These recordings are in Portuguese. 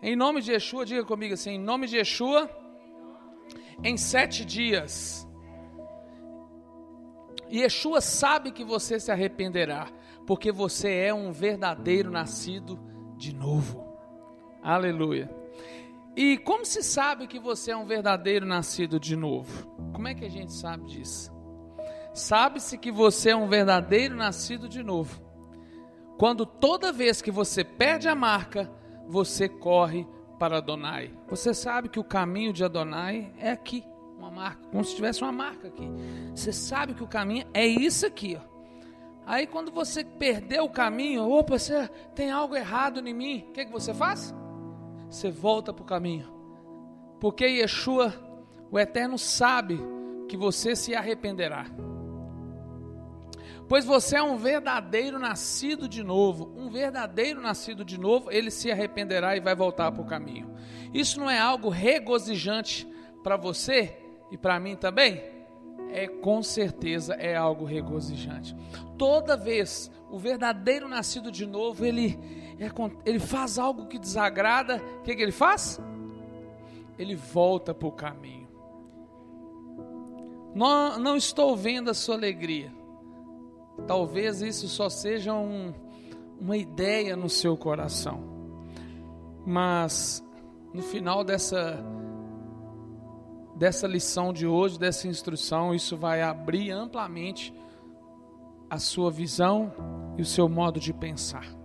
Em nome de Yeshua, diga comigo assim: em nome de Yeshua, em sete dias. Yeshua sabe que você se arrependerá, porque você é um verdadeiro nascido de novo. Aleluia. E como se sabe que você é um verdadeiro nascido de novo? Como é que a gente sabe disso? Sabe-se que você é um verdadeiro nascido de novo. Quando toda vez que você perde a marca, você corre para Adonai. Você sabe que o caminho de Adonai é aqui, uma marca, como se tivesse uma marca aqui. Você sabe que o caminho é isso aqui, ó. Aí quando você perdeu o caminho, opa, você tem algo errado em mim, o que, que você faz? Você volta para o caminho. Porque Yeshua, o Eterno, sabe que você se arrependerá. Pois você é um verdadeiro nascido de novo. Um verdadeiro nascido de novo, ele se arrependerá e vai voltar para o caminho. Isso não é algo regozijante para você e para mim também? É com certeza é algo regozijante. Toda vez o verdadeiro nascido de novo, ele, é, ele faz algo que desagrada, o que, que ele faz? Ele volta para o caminho. Não, não estou vendo a sua alegria Talvez isso só seja um, uma ideia no seu coração. Mas no final dessa dessa lição de hoje, dessa instrução, isso vai abrir amplamente a sua visão e o seu modo de pensar.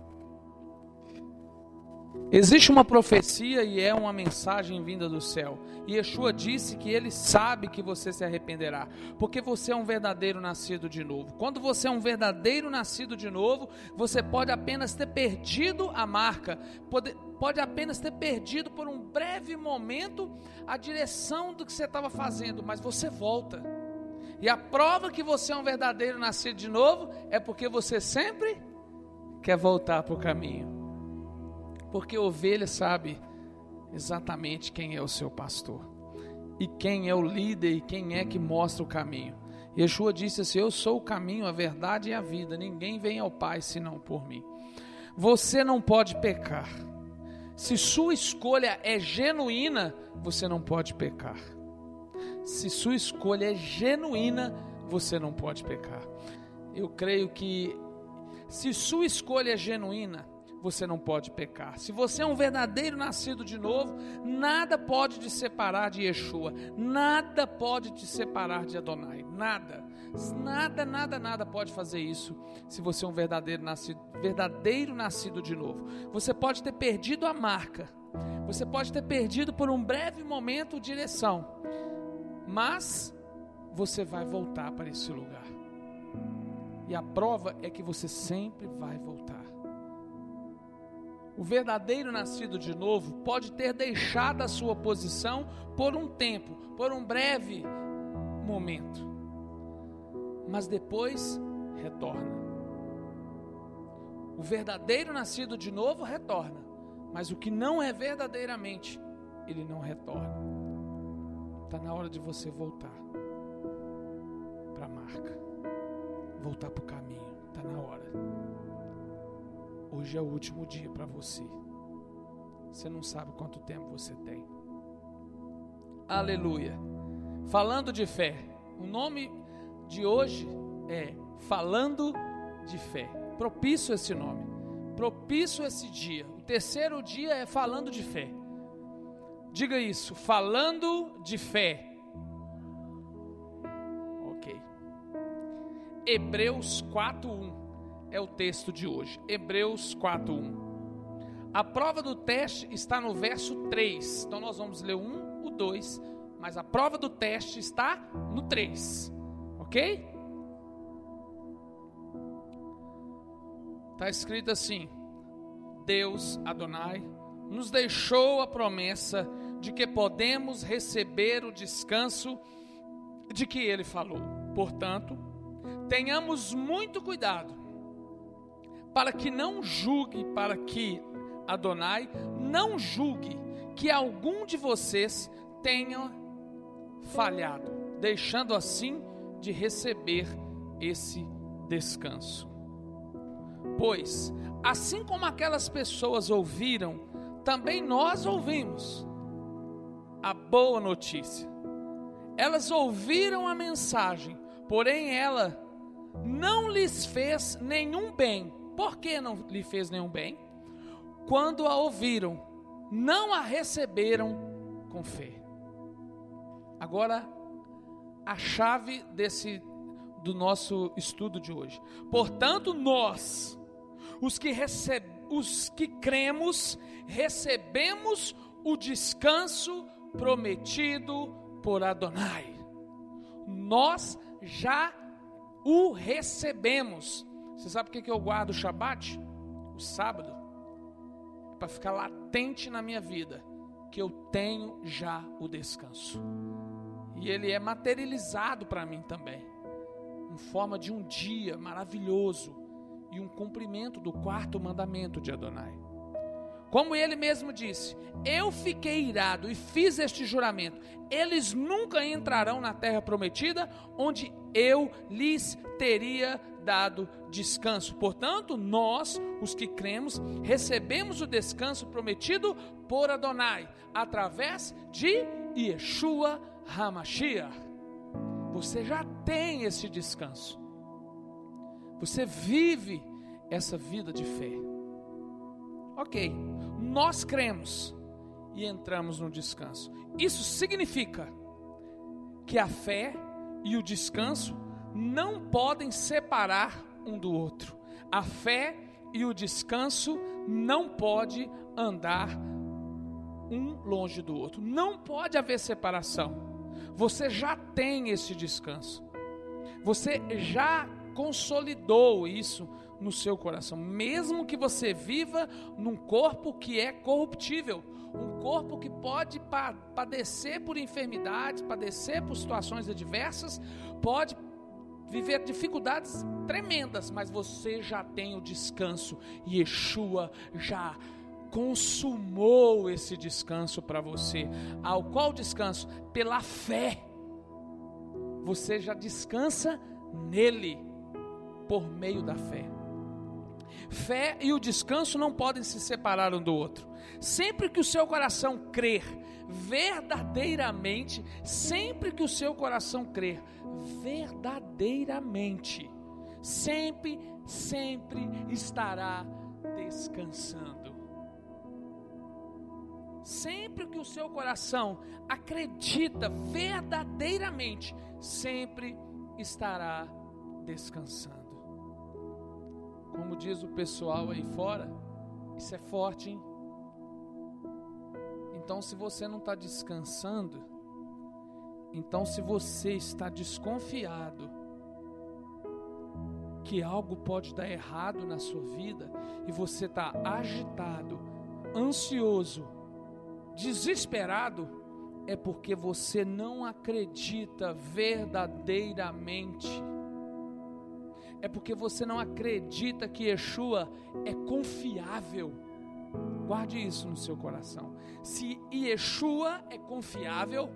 Existe uma profecia e é uma mensagem vinda do céu. E Yeshua disse que ele sabe que você se arrependerá, porque você é um verdadeiro nascido de novo. Quando você é um verdadeiro nascido de novo, você pode apenas ter perdido a marca, pode, pode apenas ter perdido por um breve momento a direção do que você estava fazendo, mas você volta. E a prova que você é um verdadeiro nascido de novo é porque você sempre quer voltar para o caminho. Porque ovelha sabe exatamente quem é o seu pastor. E quem é o líder e quem é que mostra o caminho. Yeshua disse assim: Eu sou o caminho, a verdade e a vida. Ninguém vem ao Pai senão por mim. Você não pode pecar. Se sua escolha é genuína, você não pode pecar. Se sua escolha é genuína, você não pode pecar. Eu creio que se sua escolha é genuína, você não pode pecar. Se você é um verdadeiro nascido de novo, nada pode te separar de Yeshua, nada pode te separar de Adonai, nada. Nada, nada, nada pode fazer isso se você é um verdadeiro nascido, verdadeiro nascido de novo. Você pode ter perdido a marca, você pode ter perdido por um breve momento direção, mas você vai voltar para esse lugar. E a prova é que você sempre vai voltar. O verdadeiro nascido de novo pode ter deixado a sua posição por um tempo, por um breve momento, mas depois retorna. O verdadeiro nascido de novo retorna, mas o que não é verdadeiramente, ele não retorna. Está na hora de você voltar para a marca, voltar para o caminho, está na hora. Hoje é o último dia para você. Você não sabe quanto tempo você tem. Aleluia. Falando de fé. O nome de hoje é Falando de Fé. Propício esse nome. Propício esse dia. O terceiro dia é Falando de Fé. Diga isso, falando de fé. Ok. Hebreus 4:1 é o texto de hoje, Hebreus 4:1. A prova do teste está no verso 3. Então nós vamos ler o 1, o 2, mas a prova do teste está no 3. OK? Está escrito assim: Deus Adonai nos deixou a promessa de que podemos receber o descanso de que ele falou. Portanto, tenhamos muito cuidado para que não julgue, para que Adonai não julgue que algum de vocês tenha falhado, deixando assim de receber esse descanso. Pois, assim como aquelas pessoas ouviram, também nós ouvimos a boa notícia. Elas ouviram a mensagem, porém ela não lhes fez nenhum bem. Por que não lhe fez nenhum bem? Quando a ouviram, não a receberam com fé. Agora, a chave desse do nosso estudo de hoje. Portanto, nós, os que receb, os que cremos, recebemos o descanso prometido por Adonai. Nós já o recebemos. Você sabe por que eu guardo o Shabat? O sábado? Para ficar latente na minha vida que eu tenho já o descanso. E ele é materializado para mim também, em forma de um dia maravilhoso e um cumprimento do quarto mandamento de Adonai. Como ele mesmo disse: Eu fiquei irado e fiz este juramento. Eles nunca entrarão na terra prometida, onde eu lhes teria dado descanso. Portanto, nós, os que cremos, recebemos o descanso prometido por Adonai, através de Yeshua HaMashiach. Você já tem esse descanso. Você vive essa vida de fé. Ok, nós cremos e entramos no descanso. Isso significa que a fé e o descanso não podem separar um do outro. A fé e o descanso não pode andar um longe do outro. Não pode haver separação. Você já tem esse descanso. Você já consolidou isso no seu coração, mesmo que você viva num corpo que é corruptível, um corpo que pode padecer por enfermidades, padecer por situações adversas, pode viver dificuldades tremendas, mas você já tem o descanso. Yeshua já consumou esse descanso para você. Ao qual descanso? Pela fé. Você já descansa nele por meio da fé. Fé e o descanso não podem se separar um do outro. Sempre que o seu coração crer verdadeiramente, sempre que o seu coração crer verdadeiramente, sempre, sempre estará descansando. Sempre que o seu coração acredita verdadeiramente, sempre estará descansando. Como diz o pessoal aí fora, isso é forte, hein? Então, se você não está descansando, então, se você está desconfiado que algo pode dar errado na sua vida e você está agitado, ansioso, desesperado, é porque você não acredita verdadeiramente é porque você não acredita que Yeshua é confiável. Guarde isso no seu coração. Se Yeshua é confiável,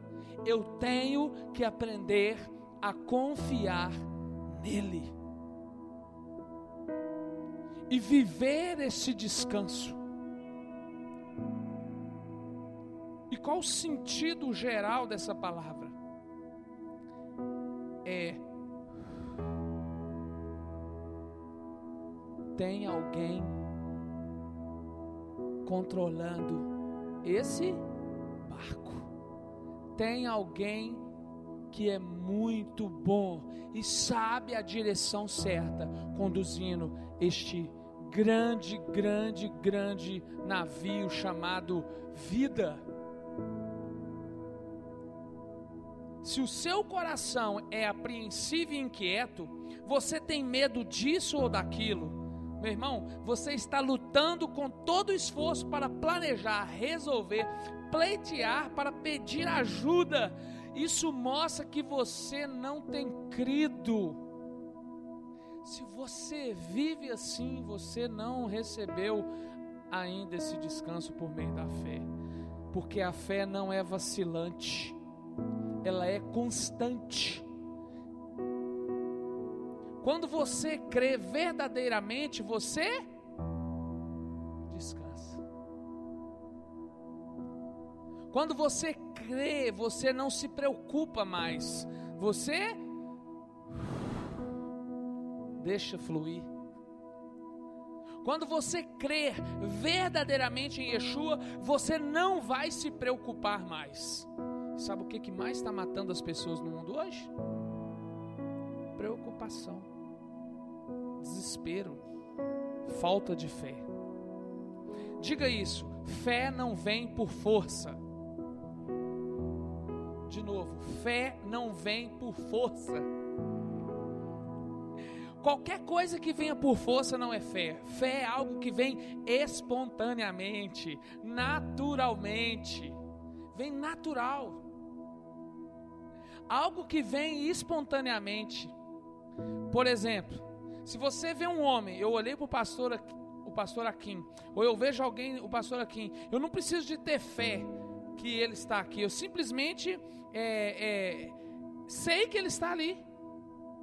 eu tenho que aprender a confiar nele. E viver esse descanso. E qual o sentido geral dessa palavra? É tem alguém controlando esse barco. Tem alguém que é muito bom e sabe a direção certa, conduzindo este grande, grande, grande navio chamado vida. Se o seu coração é apreensivo e inquieto, você tem medo disso ou daquilo, meu irmão, você está lutando com todo o esforço para planejar, resolver, pleitear, para pedir ajuda. Isso mostra que você não tem crido. Se você vive assim, você não recebeu ainda esse descanso por meio da fé. Porque a fé não é vacilante, ela é constante. Quando você crê verdadeiramente, você descansa. Quando você crê, você não se preocupa mais. Você deixa fluir. Quando você crer verdadeiramente em Yeshua, você não vai se preocupar mais. Sabe o que, que mais está matando as pessoas no mundo hoje? Preocupação, desespero, falta de fé. Diga isso: fé não vem por força. De novo, fé não vem por força. Qualquer coisa que venha por força não é fé. Fé é algo que vem espontaneamente, naturalmente. Vem natural. Algo que vem espontaneamente. Por exemplo, se você vê um homem, eu olhei para o pastor, o pastor Aquim, ou eu vejo alguém, o pastor Aquim, eu não preciso de ter fé que ele está aqui. Eu simplesmente é, é, sei que ele está ali,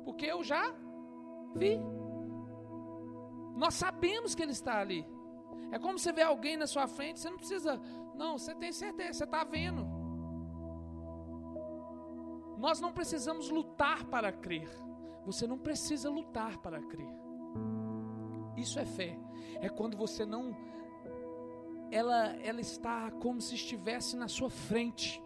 porque eu já vi. Nós sabemos que ele está ali. É como você vê alguém na sua frente, você não precisa, não, você tem certeza, você está vendo. Nós não precisamos lutar para crer. Você não precisa lutar para crer. Isso é fé. É quando você não ela ela está como se estivesse na sua frente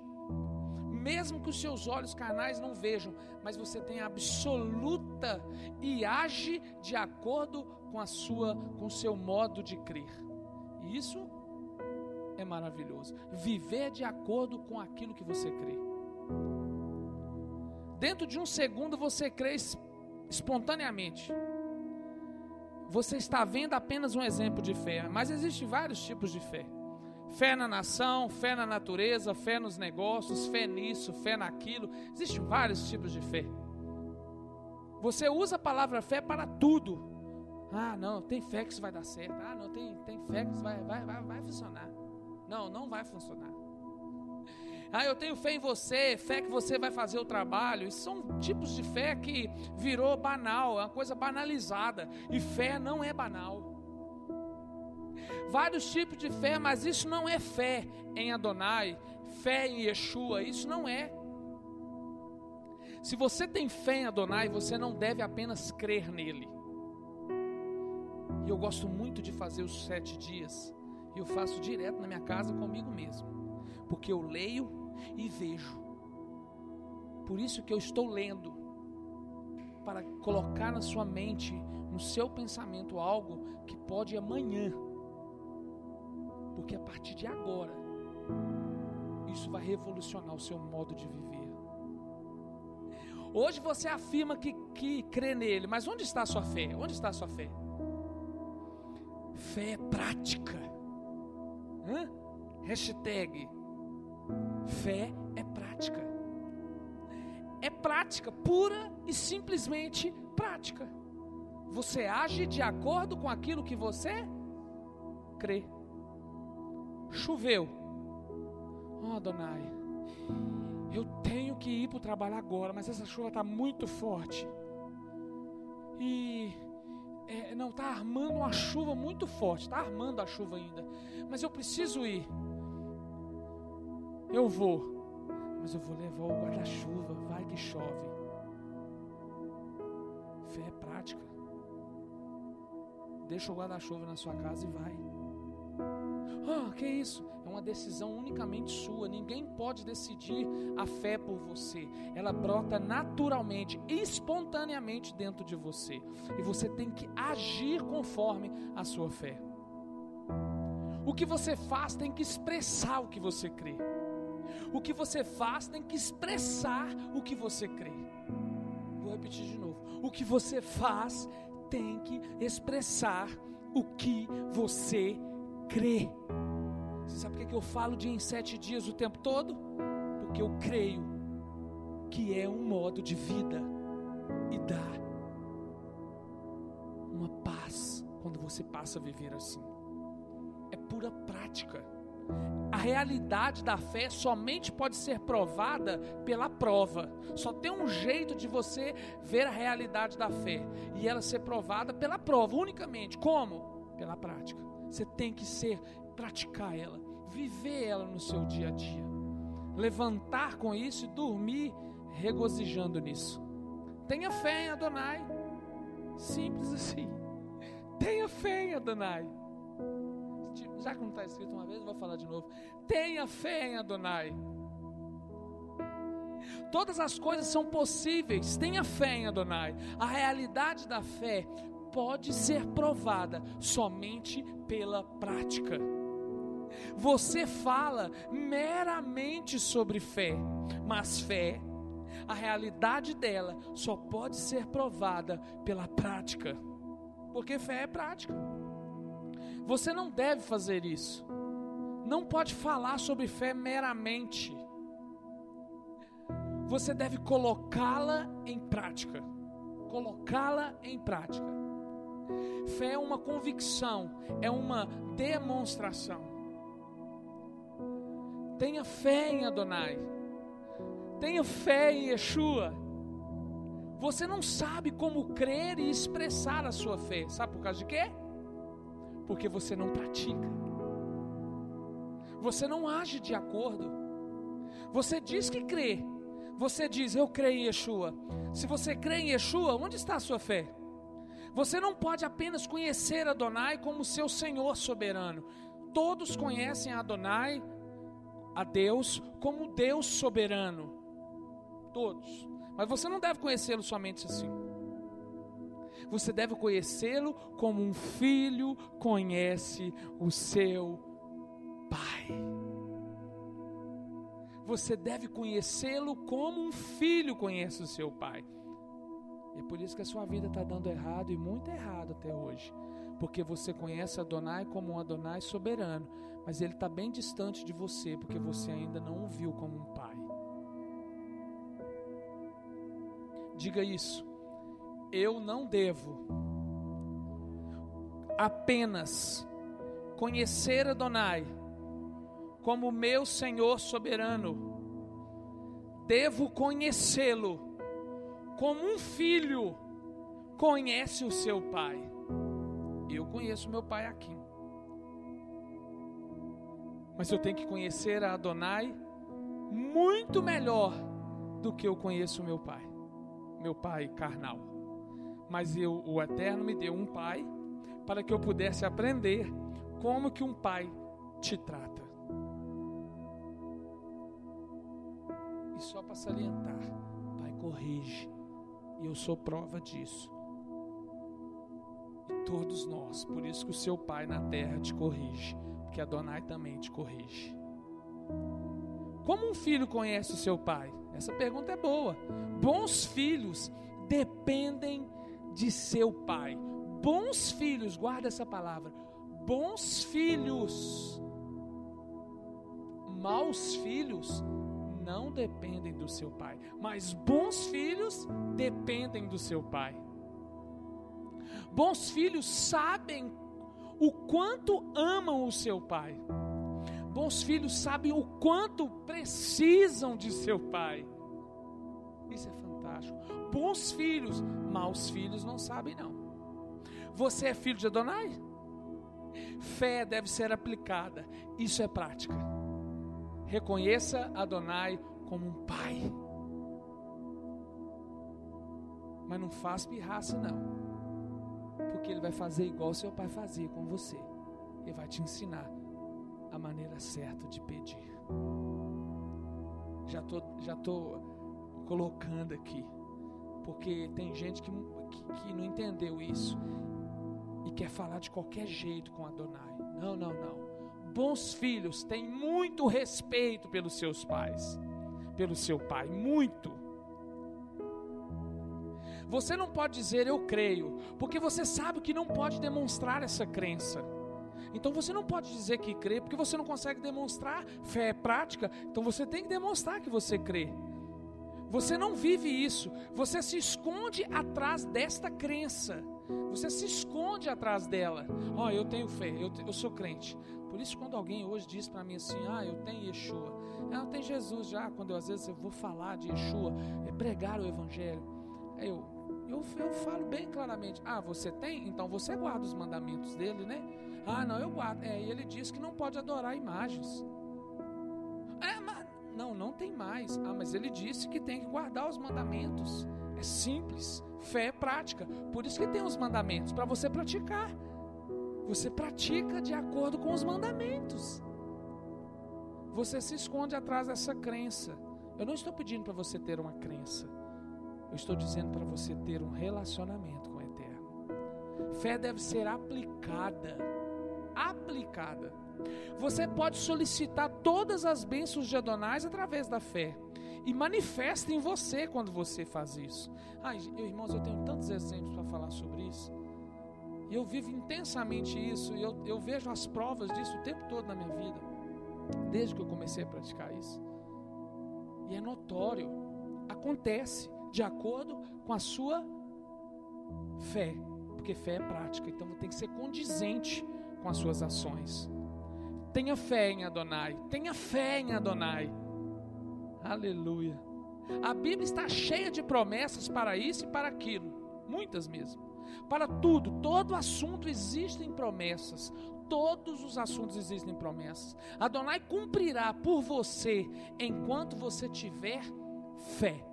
mesmo que os seus olhos carnais não vejam, mas você tem absoluta e age de acordo com a sua com o seu modo de crer. E isso é maravilhoso. Viver de acordo com aquilo que você crê. Dentro de um segundo você crê espontaneamente. Você está vendo apenas um exemplo de fé, mas existem vários tipos de fé. Fé na nação, fé na natureza, fé nos negócios, fé nisso, fé naquilo. Existem vários tipos de fé. Você usa a palavra fé para tudo. Ah, não, tem fé que isso vai dar certo. Ah, não, tem, tem fé que isso vai, vai, vai, vai funcionar. Não, não vai funcionar. Ah, eu tenho fé em você, fé que você vai fazer o trabalho. Isso são tipos de fé que virou banal, é uma coisa banalizada. E fé não é banal vários tipos de fé, mas isso não é fé em Adonai, fé em Yeshua, isso não é. Se você tem fé em Adonai, você não deve apenas crer nele. E eu gosto muito de fazer os sete dias, e eu faço direto na minha casa comigo mesmo, porque eu leio e vejo. Por isso que eu estou lendo, para colocar na sua mente, no seu pensamento, algo que pode amanhã porque a partir de agora, isso vai revolucionar o seu modo de viver. Hoje você afirma que, que crê nele, mas onde está a sua fé? Onde está a sua fé? Fé é prática. Hã? Hashtag Fé é prática. É prática, pura e simplesmente prática. Você age de acordo com aquilo que você crê. Choveu. Oh, Adonai, eu tenho que ir para o trabalho agora, mas essa chuva está muito forte. E é, não, está armando uma chuva muito forte, está armando a chuva ainda. Mas eu preciso ir. Eu vou, mas eu vou levar o guarda-chuva, vai que chove. Fé é prática. Deixa o guarda-chuva na sua casa e vai. Ah, que isso? É uma decisão unicamente sua. Ninguém pode decidir a fé por você. Ela brota naturalmente, espontaneamente dentro de você. E você tem que agir conforme a sua fé. O que você faz tem que expressar o que você crê. O que você faz tem que expressar o que você crê. Vou repetir de novo. O que você faz tem que expressar o que você crê. Você sabe por que eu falo de em sete dias o tempo todo? Porque eu creio que é um modo de vida e dá uma paz quando você passa a viver assim. É pura prática. A realidade da fé somente pode ser provada pela prova. Só tem um jeito de você ver a realidade da fé e ela ser provada pela prova unicamente. Como? Pela prática. Você tem que ser praticar ela, viver ela no seu dia a dia. levantar com isso e dormir regozijando nisso. Tenha fé em Adonai. Simples assim. Tenha fé em Adonai. Já que não está escrito uma vez, vou falar de novo. Tenha fé em Adonai. Todas as coisas são possíveis. Tenha fé em Adonai. A realidade da fé pode ser provada somente pela prática. Você fala meramente sobre fé, mas fé, a realidade dela só pode ser provada pela prática, porque fé é prática. Você não deve fazer isso, não pode falar sobre fé meramente você deve colocá-la em prática. Colocá-la em prática. Fé é uma convicção, é uma demonstração. Tenha fé em Adonai. Tenha fé em Yeshua. Você não sabe como crer e expressar a sua fé. Sabe por causa de quê? Porque você não pratica. Você não age de acordo. Você diz que crê, você diz, eu creio em Yeshua. Se você crê em Yeshua, onde está a sua fé? Você não pode apenas conhecer Adonai como seu Senhor soberano. Todos conhecem Adonai, a Deus, como Deus soberano. Todos. Mas você não deve conhecê-lo somente assim. Você deve conhecê-lo como um filho conhece o seu pai você deve conhecê-lo como um filho conhece o seu pai. E é por isso que a sua vida está dando errado e muito errado até hoje. Porque você conhece Adonai como um Adonai soberano, mas ele está bem distante de você, porque você ainda não o viu como um pai. Diga isso. Eu não devo apenas conhecer Adonai como meu Senhor soberano. Devo conhecê-lo como um filho conhece o seu pai. Eu conheço meu pai aqui. Mas eu tenho que conhecer a Adonai muito melhor do que eu conheço meu pai, meu pai carnal. Mas eu, o Eterno me deu um pai para que eu pudesse aprender como que um pai te trata. E só para salientar, Pai, corrige. E eu sou prova disso. E todos nós, por isso que o seu Pai na terra te corrige, porque Adonai também te corrige. Como um filho conhece o seu pai? Essa pergunta é boa. Bons filhos dependem de seu pai. Bons filhos, guarda essa palavra. Bons filhos. Maus filhos não dependem do seu pai, mas bons filhos dependem do seu pai. Bons filhos sabem o quanto amam o seu pai. Bons filhos sabem o quanto precisam de seu pai. Isso é fantástico. Bons filhos, maus filhos não sabem não. Você é filho de Adonai? Fé deve ser aplicada. Isso é prática. Reconheça Adonai como um pai. Mas não faça pirraça, não. Porque ele vai fazer igual seu pai fazia com você. Ele vai te ensinar a maneira certa de pedir. Já tô, já tô colocando aqui. Porque tem gente que, que, que não entendeu isso. E quer falar de qualquer jeito com Adonai. Não, não, não bons filhos têm muito respeito pelos seus pais, pelo seu pai, muito. Você não pode dizer eu creio, porque você sabe que não pode demonstrar essa crença. Então você não pode dizer que crê, porque você não consegue demonstrar fé prática, então você tem que demonstrar que você crê. Você não vive isso, você se esconde atrás desta crença. Você se esconde atrás dela. Ó, oh, eu tenho fé, eu, eu sou crente. Por isso, quando alguém hoje diz para mim assim, ah, eu tenho Yeshua, eu tenho Jesus já, quando eu, às vezes eu vou falar de Yeshua, é pregar o Evangelho, eu, eu, eu falo bem claramente, ah, você tem? Então você guarda os mandamentos dele, né? Ah, não, eu guardo. É, e ele diz que não pode adorar imagens. Não, não tem mais. Ah, mas ele disse que tem que guardar os mandamentos. É simples. Fé é prática. Por isso que tem os mandamentos, para você praticar. Você pratica de acordo com os mandamentos. Você se esconde atrás dessa crença. Eu não estou pedindo para você ter uma crença. Eu estou dizendo para você ter um relacionamento com o Eterno. Fé deve ser aplicada. Aplicada. Você pode solicitar todas as bênçãos de Adonais através da fé. E manifesta em você quando você faz isso. Ai, irmãos, eu tenho tantos exemplos para falar sobre isso. E eu vivo intensamente isso. E eu, eu vejo as provas disso o tempo todo na minha vida. Desde que eu comecei a praticar isso. E é notório. Acontece de acordo com a sua fé. Porque fé é prática. Então tem que ser condizente com as suas ações. Tenha fé em Adonai. Tenha fé em Adonai. Aleluia. A Bíblia está cheia de promessas para isso e para aquilo. Muitas mesmo. Para tudo, todo assunto existem promessas. Todos os assuntos existem promessas. Adonai cumprirá por você enquanto você tiver fé.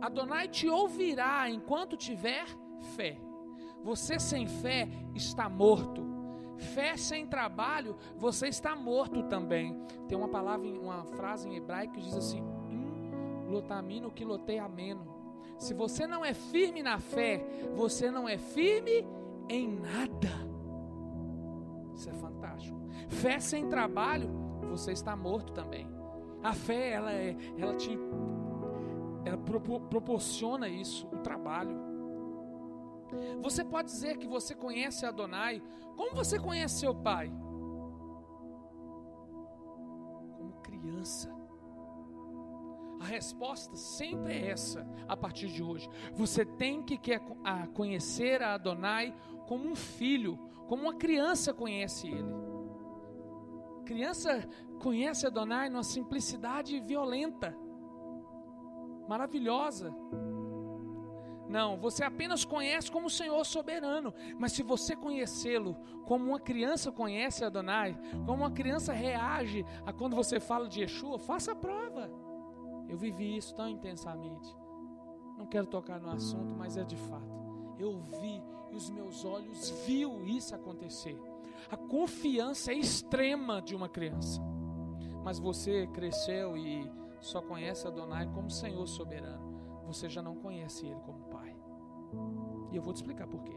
Adonai te ouvirá enquanto tiver fé. Você sem fé está morto. Fé sem trabalho, você está morto também. Tem uma palavra, uma frase em hebraico que diz assim: lotamino que lotei ameno. Se você não é firme na fé, você não é firme em nada. Isso é fantástico. Fé sem trabalho, você está morto também. A fé, ela, é, ela te ela proporciona isso, o trabalho. Você pode dizer que você conhece Adonai. Como você conhece seu pai? Como criança. A resposta sempre é essa, a partir de hoje. Você tem que conhecer a Adonai como um filho, como uma criança conhece ele. Criança conhece Adonai numa simplicidade violenta, maravilhosa. Não, você apenas conhece como Senhor soberano. Mas se você conhecê-lo como uma criança conhece Adonai, como uma criança reage a quando você fala de Yeshua, faça a prova. Eu vivi isso tão intensamente. Não quero tocar no assunto, mas é de fato. Eu vi e os meus olhos viu isso acontecer. A confiança é extrema de uma criança. Mas você cresceu e só conhece Adonai como Senhor soberano. Você já não conhece Ele como e eu vou te explicar por quê.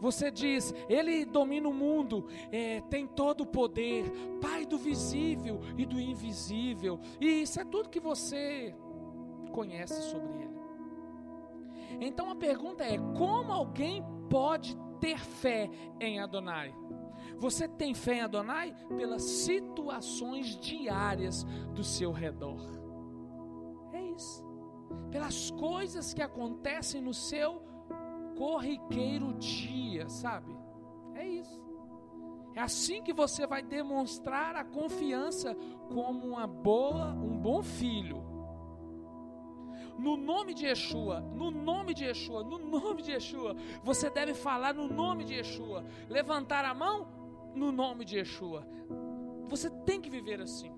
Você diz, Ele domina o mundo, é, tem todo o poder, Pai do visível e do invisível, e isso é tudo que você conhece sobre Ele. Então a pergunta é: como alguém pode ter fé em Adonai? Você tem fé em Adonai pelas situações diárias do seu redor. É isso pelas coisas que acontecem no seu corriqueiro dia, sabe? É isso. É assim que você vai demonstrar a confiança como uma boa, um bom filho. No nome de Yeshua, no nome de Yeshua, no nome de Yeshua, você deve falar no nome de Yeshua, levantar a mão no nome de Yeshua. Você tem que viver assim.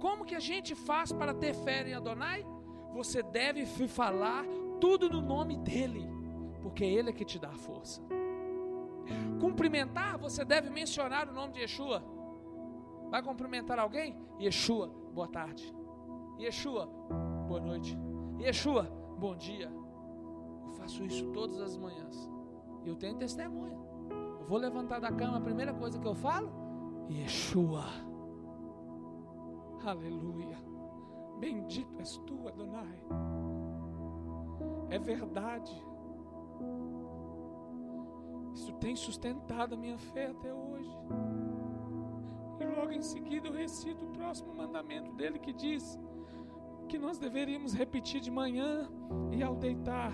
Como que a gente faz para ter fé em Adonai? Você deve falar tudo no nome dEle, porque Ele é que te dá força. Cumprimentar, você deve mencionar o nome de Yeshua. Vai cumprimentar alguém? Yeshua, boa tarde. Yeshua, boa noite. Yeshua, bom dia. Eu faço isso todas as manhãs. Eu tenho testemunha. Eu vou levantar da cama, a primeira coisa que eu falo, Yeshua. Aleluia. Bendito és tu, Adonai. É verdade. Isso tem sustentado a minha fé até hoje. E logo em seguida eu recito o próximo mandamento dele que diz que nós deveríamos repetir de manhã e ao deitar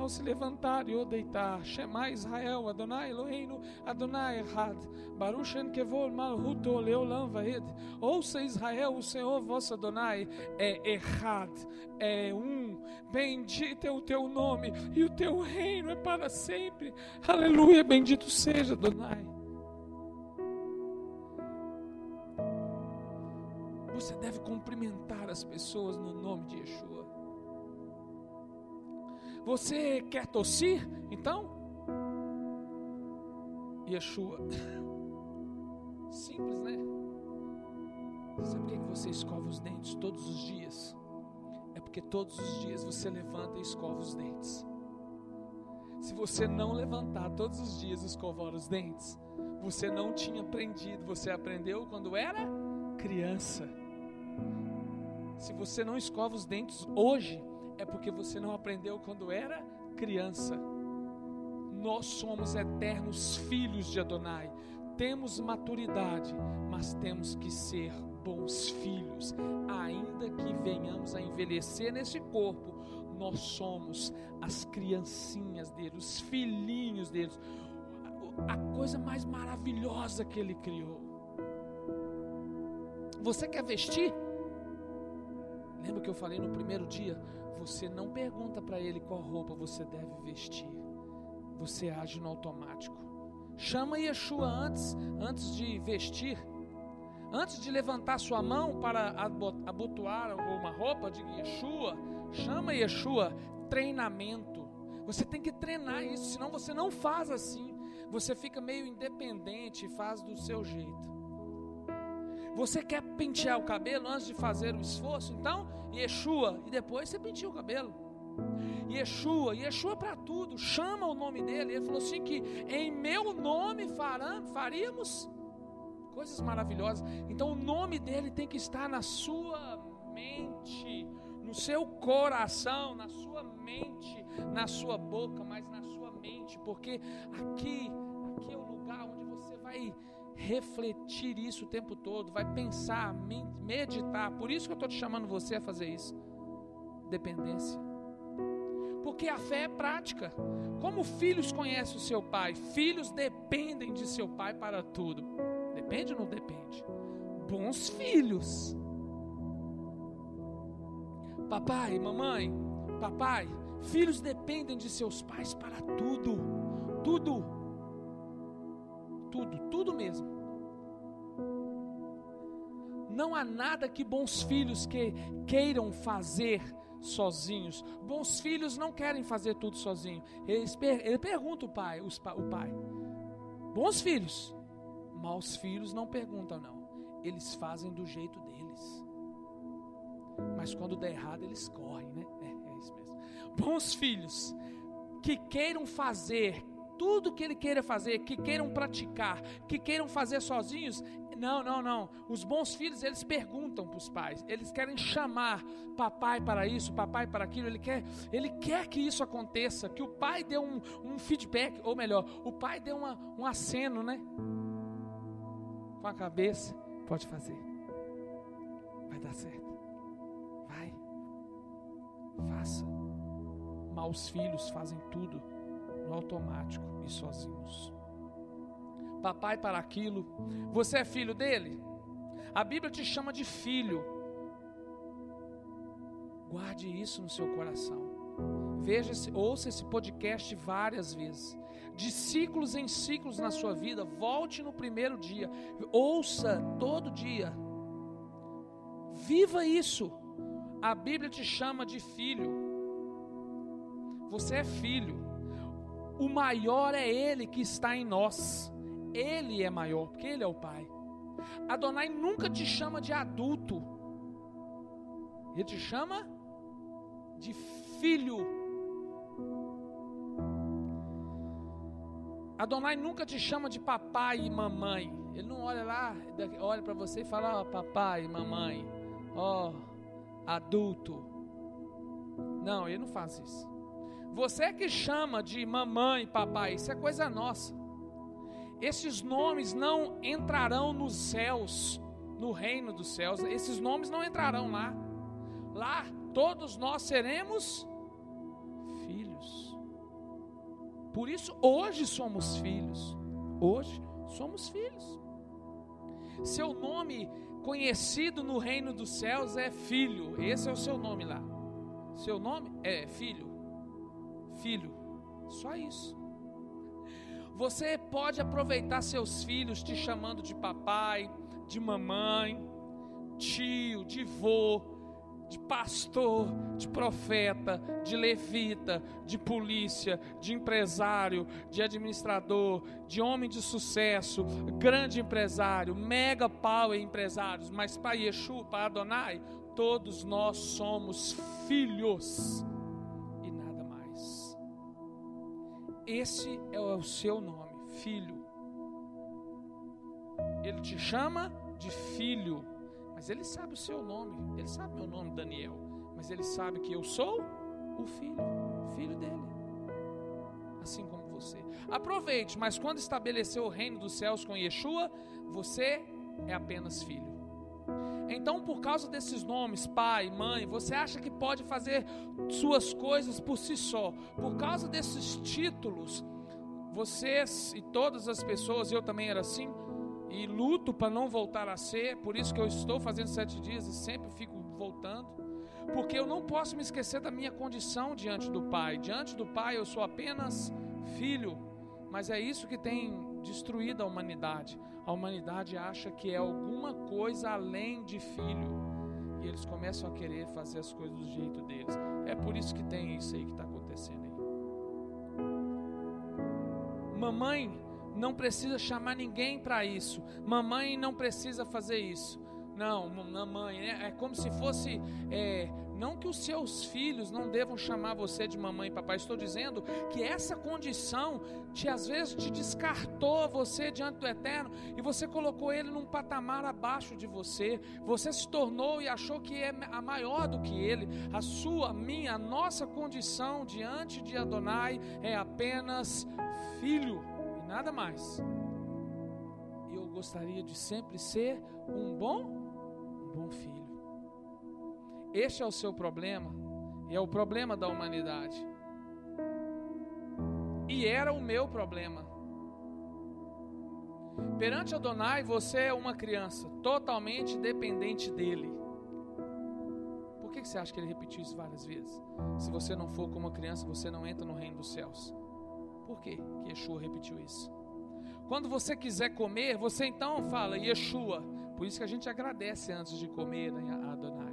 ao se levantar e ou deitar. Shema Israel, Adonai Eloheinu, Adonai Echad, Baruch Shem Kevol Malhuto Leolam Vaed. Ouça Israel, o Senhor vosso Adonai é Echad, é um. Bendito é o teu nome e o teu reino é para sempre. Aleluia, bendito seja Adonai. abençoar as pessoas no nome de Yeshua. Você quer tossir? Então, Yeshua. Simples, né? Sabe por que você escova os dentes todos os dias? É porque todos os dias você levanta e escova os dentes. Se você não levantar todos os dias e escovar os dentes, você não tinha aprendido, você aprendeu quando era criança. Se você não escova os dentes hoje, é porque você não aprendeu quando era criança. Nós somos eternos filhos de Adonai. Temos maturidade, mas temos que ser bons filhos, ainda que venhamos a envelhecer nesse corpo, nós somos as criancinhas dele, os filhinhos dele, a coisa mais maravilhosa que ele criou. Você quer vestir? Lembra que eu falei no primeiro dia? Você não pergunta para ele qual roupa você deve vestir. Você age no automático. Chama Yeshua antes, antes de vestir. Antes de levantar sua mão para abotoar uma roupa de Yeshua, chama Yeshua treinamento. Você tem que treinar isso, senão você não faz assim. Você fica meio independente e faz do seu jeito. Você quer pentear o cabelo antes de fazer o esforço? Então, Yeshua, e depois você penteia o cabelo. Yeshua, Yeshua para tudo, chama o nome dele. Ele falou assim: que em meu nome faríamos coisas maravilhosas. Então o nome dele tem que estar na sua mente, no seu coração, na sua mente, na sua boca, mas na sua mente, porque aqui, aqui é o lugar onde você vai refletir isso o tempo todo, vai pensar, meditar. Por isso que eu estou te chamando você a fazer isso. Dependência. Porque a fé é prática. Como filhos conhecem o seu pai, filhos dependem de seu pai para tudo. Depende ou não depende? Bons filhos. Papai, mamãe, papai, filhos dependem de seus pais para tudo. Tudo. Tudo, tudo mesmo. Não há nada que bons filhos que queiram fazer sozinhos. Bons filhos não querem fazer tudo sozinho. Eles per ele pergunta o pai, os, o pai. Bons filhos Maus filhos não perguntam, não. Eles fazem do jeito deles. Mas quando der errado, eles correm, né? É, é isso mesmo. Bons filhos que queiram fazer tudo que ele queira fazer, que queiram praticar, que queiram fazer sozinhos. Não, não, não. Os bons filhos, eles perguntam para os pais. Eles querem chamar papai para isso, papai para aquilo. Ele quer, ele quer que isso aconteça, que o pai dê um, um feedback, ou melhor, o pai dê uma, um aceno, né? com a cabeça, pode fazer. Vai dar certo. Vai. Faça. Maus filhos fazem tudo no automático e sozinhos. Papai para aquilo. Você é filho dele? A Bíblia te chama de filho. Guarde isso no seu coração. Veja, ouça esse podcast várias vezes de ciclos em ciclos na sua vida, volte no primeiro dia, ouça todo dia, viva isso. A Bíblia te chama de filho, você é filho, o maior é Ele que está em nós, Ele é maior, porque Ele é o Pai. Adonai nunca te chama de adulto, Ele te chama de filho. Adonai nunca te chama de papai e mamãe. Ele não olha lá, olha para você e fala, ó, oh, papai mamãe, ó, oh, adulto. Não, ele não faz isso. Você é que chama de mamãe, papai, isso é coisa nossa. Esses nomes não entrarão nos céus, no reino dos céus. Esses nomes não entrarão lá. Lá todos nós seremos Por isso, hoje somos filhos. Hoje somos filhos. Seu nome conhecido no reino dos céus é filho. Esse é o seu nome lá. Seu nome é filho. Filho. Só isso. Você pode aproveitar seus filhos te chamando de papai, de mamãe, tio, de vô, de pastor, de profeta, de levita, de polícia, de empresário, de administrador, de homem de sucesso, grande empresário, mega power empresários, mas para Yeshua, para Adonai, todos nós somos filhos Esse é o seu nome, filho. Ele te chama de filho mas ele sabe o seu nome, ele sabe meu nome, Daniel. Mas ele sabe que eu sou o filho, filho dele. Assim como você. Aproveite, mas quando estabeleceu o reino dos céus com Yeshua, você é apenas filho. Então, por causa desses nomes, pai, mãe, você acha que pode fazer suas coisas por si só. Por causa desses títulos, vocês e todas as pessoas, eu também era assim, e luto para não voltar a ser, por isso que eu estou fazendo sete dias e sempre fico voltando, porque eu não posso me esquecer da minha condição diante do Pai. Diante do Pai eu sou apenas filho, mas é isso que tem destruído a humanidade. A humanidade acha que é alguma coisa além de filho. E eles começam a querer fazer as coisas do jeito deles. É por isso que tem isso aí que está acontecendo aí. Mamãe não precisa chamar ninguém para isso. Mamãe não precisa fazer isso. Não, mamãe, né? é como se fosse. É, não que os seus filhos não devam chamar você de mamãe e papai. Estou dizendo que essa condição te às vezes te descartou você diante do eterno e você colocou ele num patamar abaixo de você. Você se tornou e achou que é a maior do que ele. A sua, a minha, a nossa condição diante de Adonai é apenas filho nada mais. E eu gostaria de sempre ser um bom, um bom filho. Este é o seu problema e é o problema da humanidade. E era o meu problema. Perante Adonai, você é uma criança totalmente dependente dele. Por que você acha que ele repetiu isso várias vezes? Se você não for como uma criança, você não entra no reino dos céus. Por quê que Yeshua repetiu isso? Quando você quiser comer, você então fala Yeshua. Por isso que a gente agradece antes de comer né, a Adonai.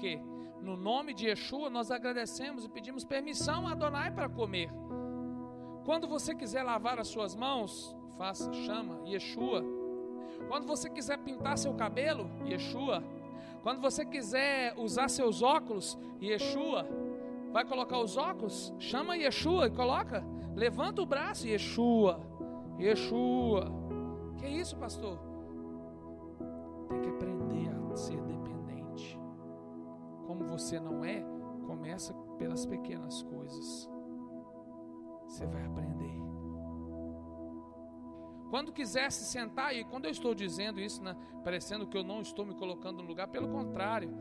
Quê? No nome de Yeshua nós agradecemos e pedimos permissão a Adonai para comer. Quando você quiser lavar as suas mãos, faça, chama Yeshua. Quando você quiser pintar seu cabelo, Yeshua. Quando você quiser usar seus óculos, Yeshua. Vai colocar os óculos? Chama Yeshua e coloca. Levanta o braço, Yeshua. Yeshua. Que isso, pastor? Tem que aprender a ser dependente. Como você não é, começa pelas pequenas coisas. Você vai aprender. Quando quiser se sentar, e quando eu estou dizendo isso, né, parecendo que eu não estou me colocando no lugar, pelo contrário,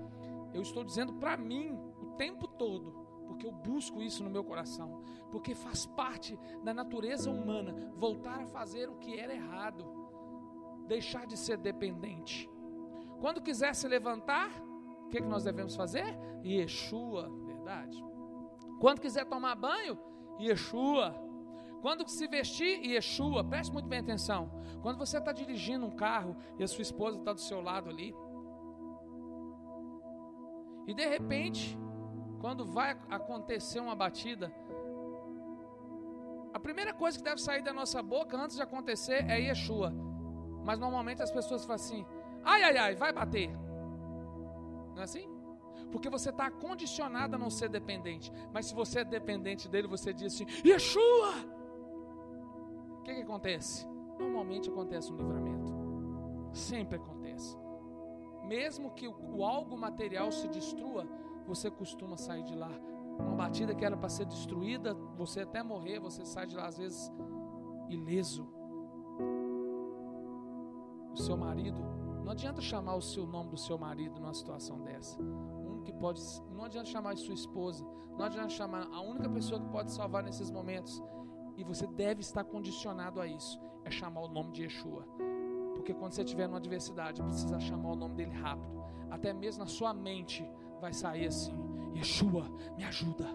eu estou dizendo para mim o tempo todo porque eu busco isso no meu coração, porque faz parte da natureza humana voltar a fazer o que era errado, deixar de ser dependente. Quando quiser se levantar, o que, que nós devemos fazer? Yeshua, verdade. Quando quiser tomar banho, Yeshua. Quando se vestir, Yeshua, preste muito bem atenção. Quando você está dirigindo um carro e a sua esposa está do seu lado ali, e de repente quando vai acontecer uma batida, a primeira coisa que deve sair da nossa boca antes de acontecer é Yeshua. Mas normalmente as pessoas falam assim: ai, ai, ai, vai bater. Não é assim? Porque você está condicionado a não ser dependente. Mas se você é dependente dele, você diz assim: Yeshua! O que, que acontece? Normalmente acontece um livramento. Sempre acontece. Mesmo que o, algo material se destrua, você costuma sair de lá. Uma batida que era para ser destruída, você até morrer, você sai de lá às vezes ileso. O seu marido, não adianta chamar o seu nome do seu marido numa situação dessa. O único que pode, não adianta chamar de sua esposa, não adianta chamar a única pessoa que pode salvar nesses momentos. E você deve estar condicionado a isso, é chamar o nome de Yeshua. Porque quando você estiver numa adversidade, precisa chamar o nome dele rápido. Até mesmo na sua mente, vai sair assim: Yeshua, me ajuda.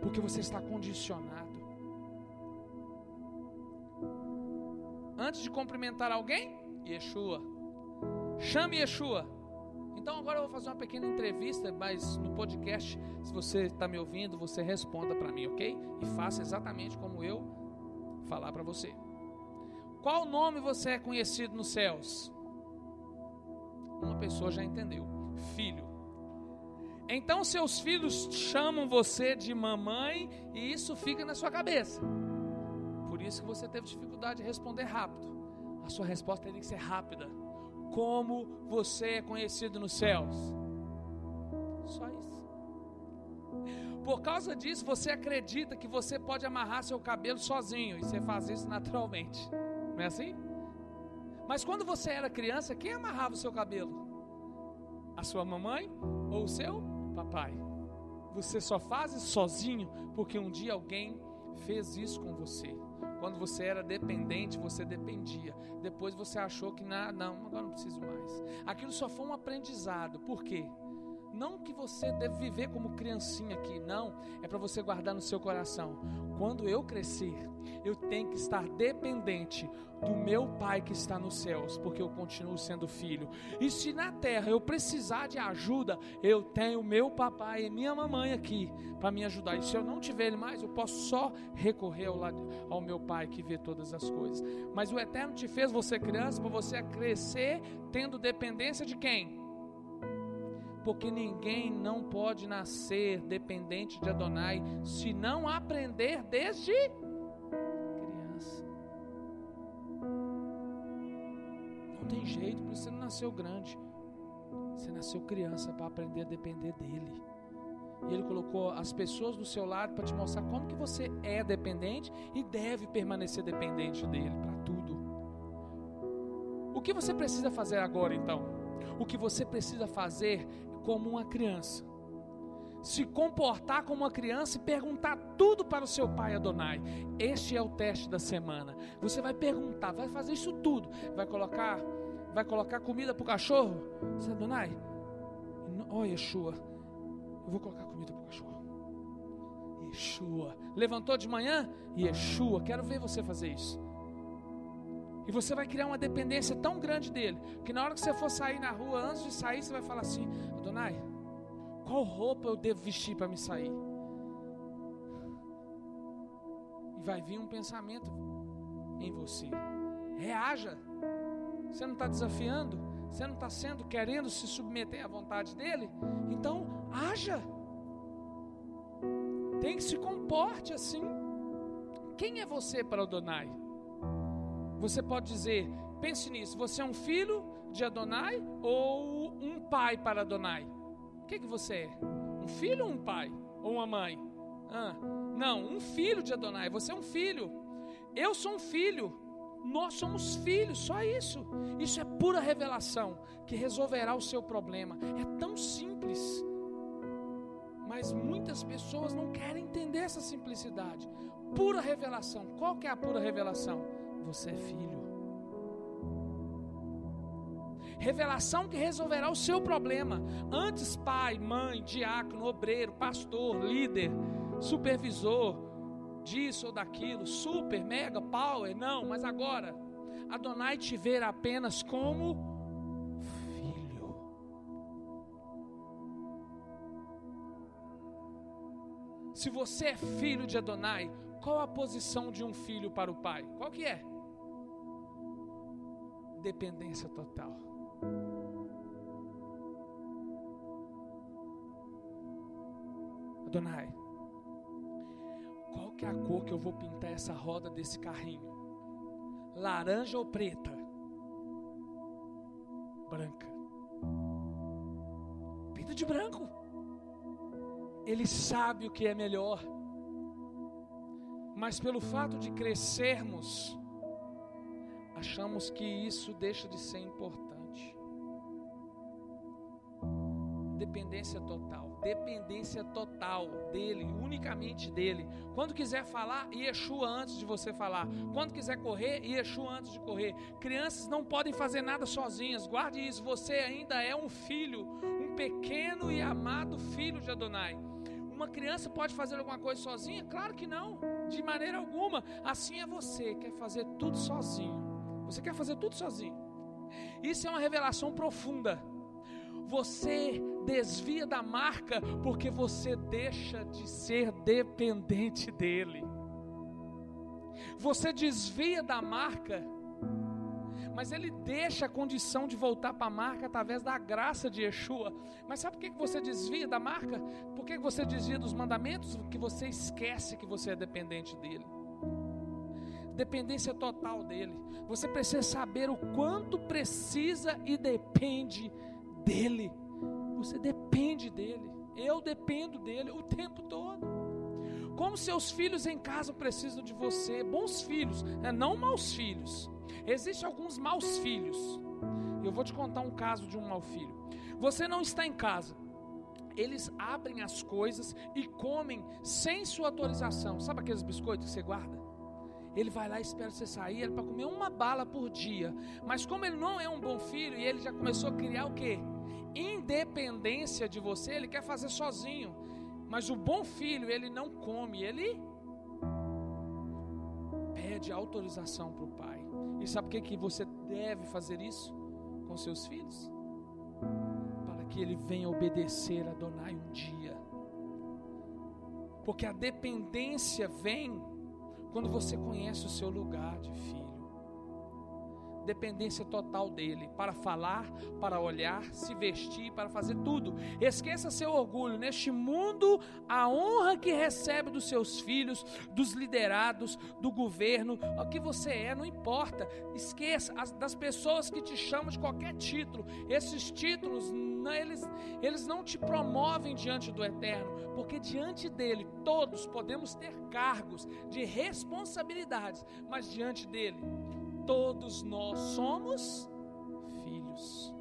Porque você está condicionado. Antes de cumprimentar alguém, Yeshua. Chame Yeshua. Então agora eu vou fazer uma pequena entrevista, mas no podcast, se você está me ouvindo, você responda para mim, ok? E faça exatamente como eu falar para você. Qual nome você é conhecido nos céus? Uma pessoa já entendeu. Filho. Então seus filhos chamam você de mamãe e isso fica na sua cabeça. Por isso que você teve dificuldade de responder rápido. A sua resposta tem que ser rápida como você é conhecido nos céus. Só isso. Por causa disso, você acredita que você pode amarrar seu cabelo sozinho e você faz isso naturalmente. Não é assim? Mas quando você era criança, quem amarrava o seu cabelo? A sua mamãe ou o seu papai? Você só faz isso sozinho porque um dia alguém fez isso com você. Quando você era dependente, você dependia. Depois você achou que não, não, agora não preciso mais. Aquilo só foi um aprendizado. Por quê? Não que você deve viver como criancinha aqui, não. É para você guardar no seu coração. Quando eu crescer, eu tenho que estar dependente do meu Pai que está nos céus, porque eu continuo sendo filho. E se na terra eu precisar de ajuda, eu tenho meu papai e minha mamãe aqui para me ajudar. E se eu não tiver ele mais, eu posso só recorrer ao, lado, ao meu Pai que vê todas as coisas. Mas o Eterno te fez você criança para você crescer tendo dependência de quem? porque ninguém não pode nascer dependente de Adonai se não aprender desde Não tem jeito, por isso você não nasceu grande. Você nasceu criança para aprender a depender dele. E ele colocou as pessoas do seu lado para te mostrar como que você é dependente e deve permanecer dependente dele para tudo. O que você precisa fazer agora então? O que você precisa fazer como uma criança. Se comportar como uma criança e perguntar tudo para o seu pai Adonai. Este é o teste da semana. Você vai perguntar, vai fazer isso tudo. Vai colocar, vai colocar comida para o cachorro? Você, Adonai, ó Yeshua, eu vou colocar comida para o cachorro. Yeshua. Levantou de manhã? Yeshua, quero ver você fazer isso. E você vai criar uma dependência tão grande dele, que na hora que você for sair na rua, antes de sair, você vai falar assim: Adonai, qual roupa eu devo vestir para me sair? E vai vir um pensamento em você. Reaja. Você não está desafiando? Você não está sendo, querendo se submeter à vontade dele? Então, haja. Tem que se comporte assim. Quem é você para Adonai? Você pode dizer, pense nisso, você é um filho de Adonai ou um pai para Adonai? Que, que você é? Um filho ou um pai? Ou uma mãe? Ah, não, um filho de Adonai, você é um filho. Eu sou um filho. Nós somos filhos, só isso. Isso é pura revelação que resolverá o seu problema. É tão simples. Mas muitas pessoas não querem entender essa simplicidade. Pura revelação. Qual que é a pura revelação? Você é filho. Revelação que resolverá o seu problema. Antes, pai, mãe, diácono, obreiro, pastor, líder, supervisor, disso ou daquilo, super, mega, power. Não, mas agora, Adonai te ver apenas como filho. Se você é filho de Adonai, qual a posição de um filho para o pai? Qual que é? dependência total. Adonai, qual que é a cor que eu vou pintar essa roda desse carrinho? Laranja ou preta? Branca. Pinta de branco. Ele sabe o que é melhor. Mas pelo fato de crescermos, achamos que isso deixa de ser importante. Dependência total, dependência total dele, unicamente dele. Quando quiser falar, Yeshua antes de você falar. Quando quiser correr, Yeshua antes de correr. Crianças não podem fazer nada sozinhas. Guarde isso, você ainda é um filho, um pequeno e amado filho de Adonai. Uma criança pode fazer alguma coisa sozinha? Claro que não, de maneira alguma. Assim é você, quer fazer tudo sozinho. Você quer fazer tudo sozinho. Isso é uma revelação profunda. Você desvia da marca porque você deixa de ser dependente dele. Você desvia da marca, mas ele deixa a condição de voltar para a marca através da graça de Yeshua. Mas sabe por que você desvia da marca? Por que você desvia dos mandamentos? Porque você esquece que você é dependente dele dependência total dele. Você precisa saber o quanto precisa e depende dele. Você depende dele. Eu dependo dele o tempo todo. Como seus filhos em casa precisam de você, bons filhos, né? não maus filhos. Existem alguns maus filhos. Eu vou te contar um caso de um mau filho. Você não está em casa. Eles abrem as coisas e comem sem sua autorização. Sabe aqueles biscoitos que você guarda? Ele vai lá e espera você sair para comer uma bala por dia. Mas como ele não é um bom filho e ele já começou a criar o quê? Independência de você, ele quer fazer sozinho. Mas o bom filho, ele não come, ele pede autorização para o pai. E sabe por que, que você deve fazer isso com seus filhos? Para que ele venha obedecer a Donai um dia. Porque a dependência vem quando você conhece o seu lugar de filho dependência total dele, para falar, para olhar, se vestir, para fazer tudo. Esqueça seu orgulho. Neste mundo, a honra que recebe dos seus filhos, dos liderados, do governo, o que você é, não importa. Esqueça as, das pessoas que te chamam de qualquer título. Esses títulos, não, eles, eles não te promovem diante do eterno, porque diante dele todos podemos ter cargos de responsabilidades, mas diante dele todos nós somos filhos.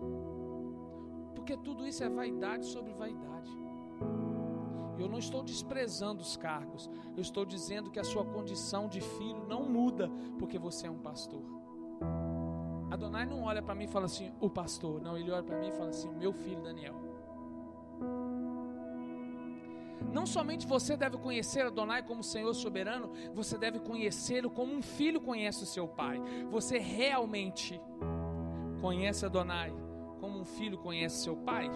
Porque tudo isso é vaidade sobre vaidade. Eu não estou desprezando os cargos, eu estou dizendo que a sua condição de filho não muda porque você é um pastor. Adonai não olha para mim e fala assim, o pastor. Não, ele olha para mim e fala assim, meu filho Daniel. Não somente você deve conhecer Adonai como Senhor soberano, você deve conhecê-lo como um filho conhece o seu pai. Você realmente conhece Adonai como um filho conhece seu pai?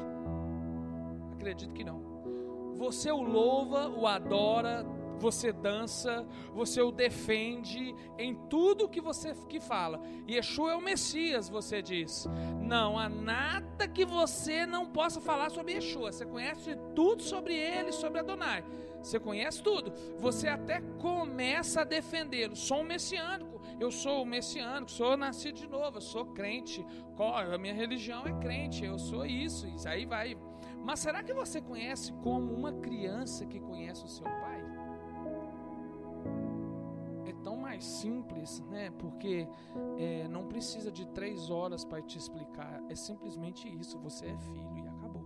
Acredito que não. Você o louva, o adora, você dança, você o defende em tudo que você que fala. Yeshua é o Messias, você diz. Não há nada que você não possa falar sobre Yeshua. Você conhece tudo sobre ele, sobre Adonai. Você conhece tudo. Você até começa a defendê-lo. Sou um messiânico. Eu sou um messiânico, sou nascido de novo, eu sou crente. A minha religião é crente, eu sou isso. Isso aí vai. Mas será que você conhece como uma criança que conhece o seu pai? Mais simples, né? Porque é, não precisa de três horas para te explicar. É simplesmente isso. Você é filho e acabou.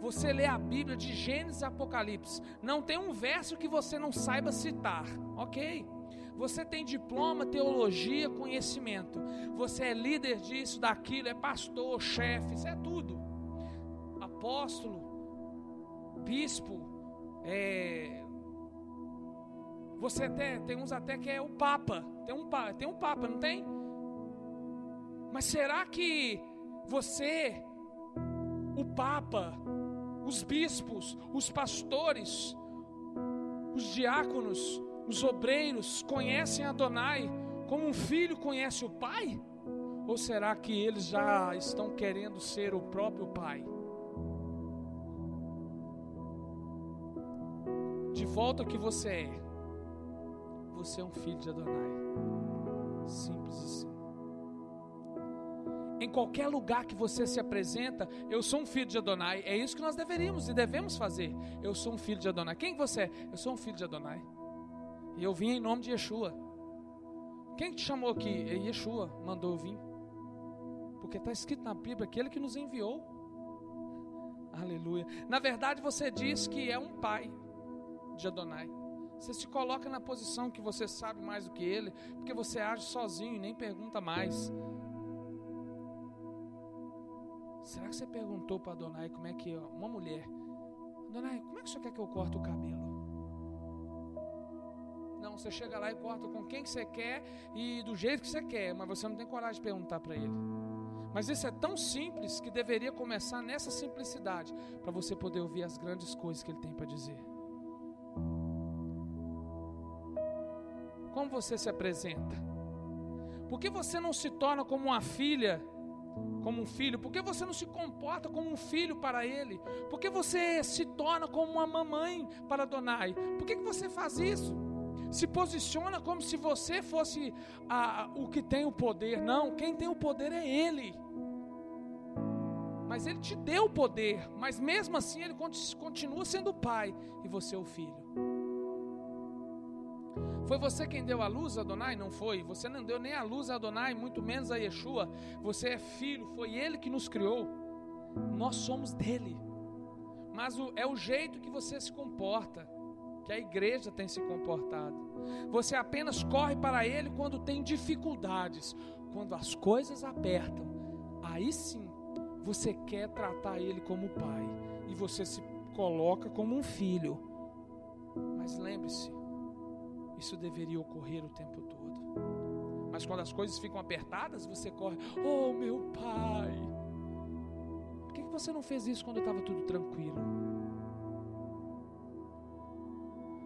Você lê a Bíblia de Gênesis e Apocalipse. Não tem um verso que você não saiba citar, ok? Você tem diploma, teologia, conhecimento. Você é líder disso, daquilo, é pastor, chefe, isso é tudo. Apóstolo, bispo, é, você até tem uns até que é o papa, tem um tem um papa, não tem? Mas será que você o papa, os bispos, os pastores, os diáconos, os obreiros conhecem Adonai como um filho conhece o pai? Ou será que eles já estão querendo ser o próprio pai? De volta que você é você é um filho de Adonai. Simples assim. Em qualquer lugar que você se apresenta, eu sou um filho de Adonai. É isso que nós deveríamos e devemos fazer. Eu sou um filho de Adonai. Quem você é? Eu sou um filho de Adonai. E eu vim em nome de Yeshua. Quem te chamou aqui? É Yeshua mandou eu vir. Porque está escrito na Bíblia aquele que nos enviou. Aleluia. Na verdade, você diz que é um pai de Adonai. Você se coloca na posição que você sabe mais do que ele, porque você age sozinho e nem pergunta mais. Será que você perguntou para Adonai como é que uma mulher, Adonai, como é que você quer que eu corte o cabelo? Não, você chega lá e corta com quem que você quer e do jeito que você quer, mas você não tem coragem de perguntar para ele. Mas isso é tão simples que deveria começar nessa simplicidade, para você poder ouvir as grandes coisas que ele tem para dizer. Como você se apresenta? Por que você não se torna como uma filha, como um filho? Por que você não se comporta como um filho para ele? Por que você se torna como uma mamãe para Adonai? Por que, que você faz isso? Se posiciona como se você fosse a, o que tem o poder. Não, quem tem o poder é ele. Mas ele te deu o poder, mas mesmo assim ele continua sendo o pai e você o filho. Foi você quem deu a luz a Adonai? Não foi. Você não deu nem a luz a Adonai, muito menos a Yeshua. Você é filho, foi ele que nos criou. Nós somos dele. Mas o, é o jeito que você se comporta, que a igreja tem se comportado. Você apenas corre para ele quando tem dificuldades. Quando as coisas apertam, aí sim você quer tratar ele como pai e você se coloca como um filho. Mas lembre-se, isso deveria ocorrer o tempo todo. Mas quando as coisas ficam apertadas, você corre, oh meu pai. Por que você não fez isso quando estava tudo tranquilo?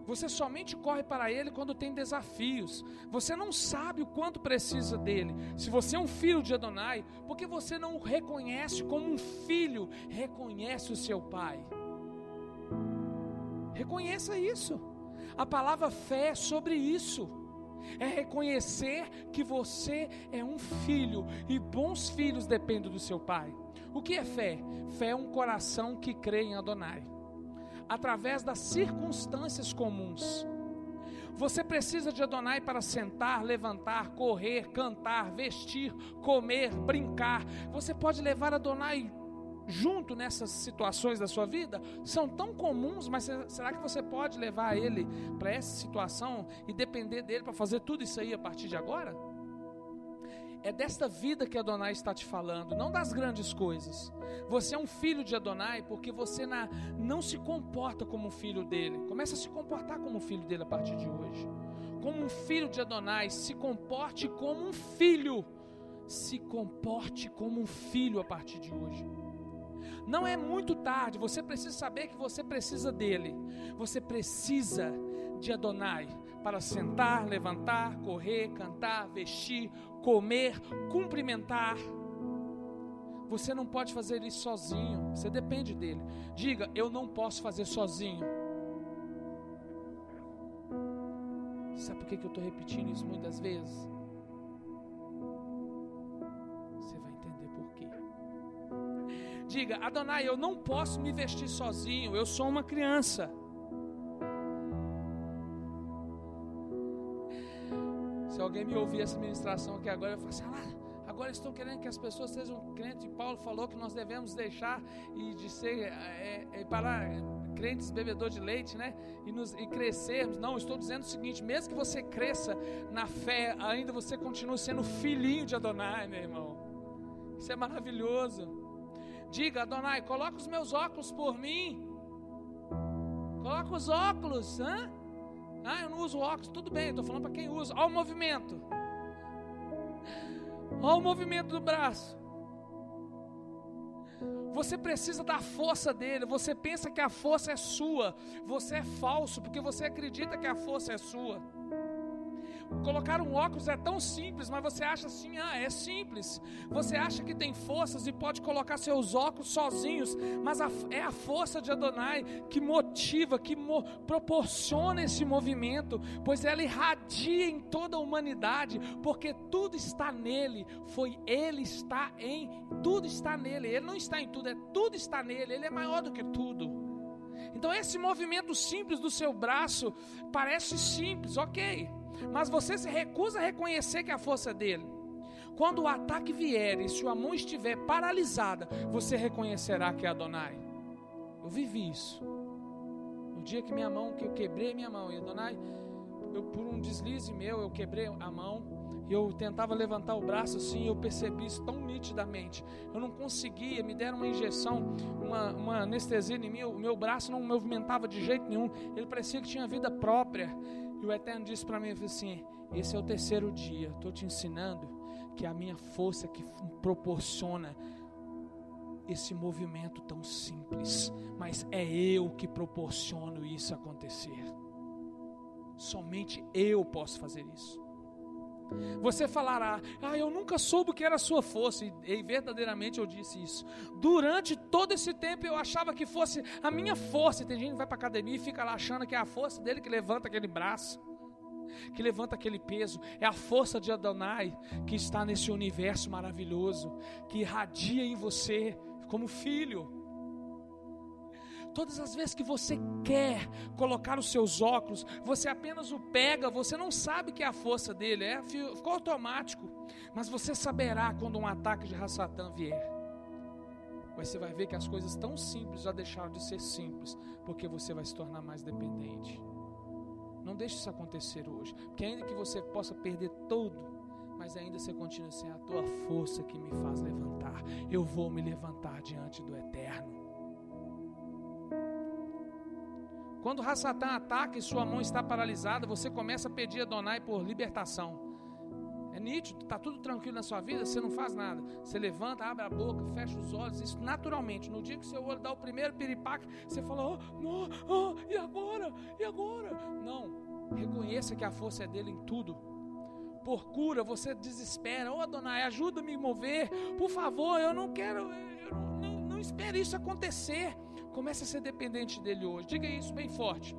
Você somente corre para Ele quando tem desafios. Você não sabe o quanto precisa dele. Se você é um filho de Adonai, porque você não o reconhece como um filho, reconhece o seu pai. Reconheça isso. A palavra fé é sobre isso. É reconhecer que você é um filho e bons filhos dependem do seu pai. O que é fé? Fé é um coração que crê em Adonai. Através das circunstâncias comuns. Você precisa de Adonai para sentar, levantar, correr, cantar, vestir, comer, brincar. Você pode levar Adonai junto nessas situações da sua vida são tão comuns, mas será que você pode levar ele para essa situação e depender dele para fazer tudo isso aí a partir de agora? É desta vida que Adonai está te falando, não das grandes coisas. Você é um filho de Adonai porque você na, não se comporta como um filho dele. Começa a se comportar como um filho dele a partir de hoje. Como um filho de Adonai, se comporte como um filho. Se comporte como um filho a partir de hoje. Não é muito tarde, você precisa saber que você precisa dele. Você precisa de Adonai para sentar, levantar, correr, cantar, vestir, comer, cumprimentar. Você não pode fazer isso sozinho, você depende dele. Diga, eu não posso fazer sozinho. Sabe por que eu estou repetindo isso muitas vezes? Diga, Adonai, eu não posso me vestir sozinho, eu sou uma criança. Se alguém me ouvir essa ministração aqui agora, eu falo assim: ah, agora estão querendo que as pessoas sejam crentes. Paulo falou que nós devemos deixar e de ser é, é, para crentes bebedores de leite, né? E, nos, e crescermos. Não, estou dizendo o seguinte: mesmo que você cresça na fé, ainda você continua sendo filhinho de Adonai, meu irmão. Isso é maravilhoso. Diga, Adonai, coloca os meus óculos por mim. Coloca os óculos. Hã? Ah, eu não uso óculos. Tudo bem, estou falando para quem usa. Olha o movimento. Olha o movimento do braço. Você precisa da força dele. Você pensa que a força é sua. Você é falso, porque você acredita que a força é sua. Colocar um óculos é tão simples, mas você acha assim, ah, é simples. Você acha que tem forças e pode colocar seus óculos sozinhos, mas a, é a força de Adonai que motiva, que mo, proporciona esse movimento, pois ela irradia em toda a humanidade, porque tudo está nele. Foi ele está em, tudo está nele. Ele não está em tudo, é tudo está nele. Ele é maior do que tudo. Então esse movimento simples do seu braço parece simples, ok mas você se recusa a reconhecer que é a força dele. Quando o ataque vier e sua mão estiver paralisada, você reconhecerá que é Adonai. Eu vivi isso. No dia que minha mão, que eu quebrei minha mão, e Adonai, eu, por um deslize meu, eu quebrei a mão, e eu tentava levantar o braço assim, eu percebi isso tão nitidamente. Eu não conseguia, me deram uma injeção, uma, uma anestesia em mim, o meu braço não movimentava de jeito nenhum, ele parecia que tinha vida própria. E o Eterno disse para mim assim: Esse é o terceiro dia, estou te ensinando que a minha força que proporciona esse movimento tão simples, mas é eu que proporciono isso acontecer. Somente eu posso fazer isso. Você falará, ah, eu nunca soube que era sua força, e, verdadeiramente eu disse isso. Durante todo esse tempo eu achava que fosse a minha força. Tem gente que vai para academia e fica lá achando que é a força dele que levanta aquele braço que levanta aquele peso, é a força de Adonai que está nesse universo maravilhoso, que irradia em você como filho. Todas as vezes que você quer colocar os seus óculos, você apenas o pega, você não sabe que é a força dele, é, ficou automático. Mas você saberá quando um ataque de Rassatã vier. Mas você vai ver que as coisas tão simples já deixaram de ser simples, porque você vai se tornar mais dependente. Não deixe isso acontecer hoje, porque ainda que você possa perder tudo, mas ainda você continua assim: a tua força que me faz levantar, eu vou me levantar diante do Eterno. Quando Rassatã ataca e sua mão está paralisada, você começa a pedir a Donai por libertação. É nítido, está tudo tranquilo na sua vida, você não faz nada. Você levanta, abre a boca, fecha os olhos, isso naturalmente. No dia que seu olho dá o primeiro piripaque, você fala: oh, oh, oh, e agora? E agora? Não, reconheça que a força é dele em tudo. Por cura, você desespera: oh, Adonai, ajuda-me a mover, por favor, eu não quero, eu não, não, não espere isso acontecer. Comece a ser dependente dele hoje. Diga isso bem forte.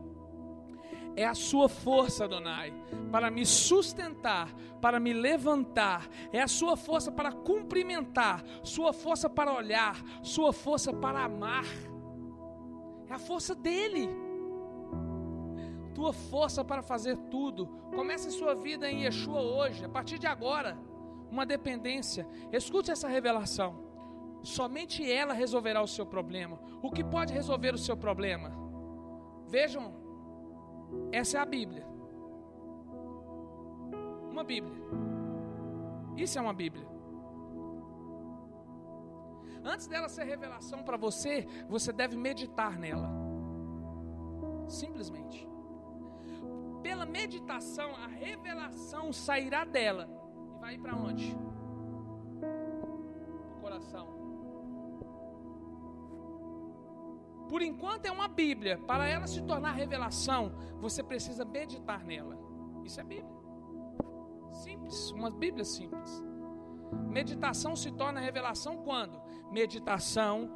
É a sua força, Adonai, para me sustentar, para me levantar. É a sua força para cumprimentar, sua força para olhar, sua força para amar. É a força dele. Tua força para fazer tudo. Comece sua vida em Yeshua hoje, a partir de agora. Uma dependência. Escute essa revelação. Somente ela resolverá o seu problema. O que pode resolver o seu problema? Vejam, essa é a Bíblia. Uma Bíblia. Isso é uma Bíblia. Antes dela ser revelação para você, você deve meditar nela. Simplesmente. Pela meditação, a revelação sairá dela. E vai para onde? O coração. Por enquanto é uma Bíblia. Para ela se tornar revelação, você precisa meditar nela. Isso é Bíblia. Simples, uma Bíblia simples. Meditação se torna revelação quando? Meditação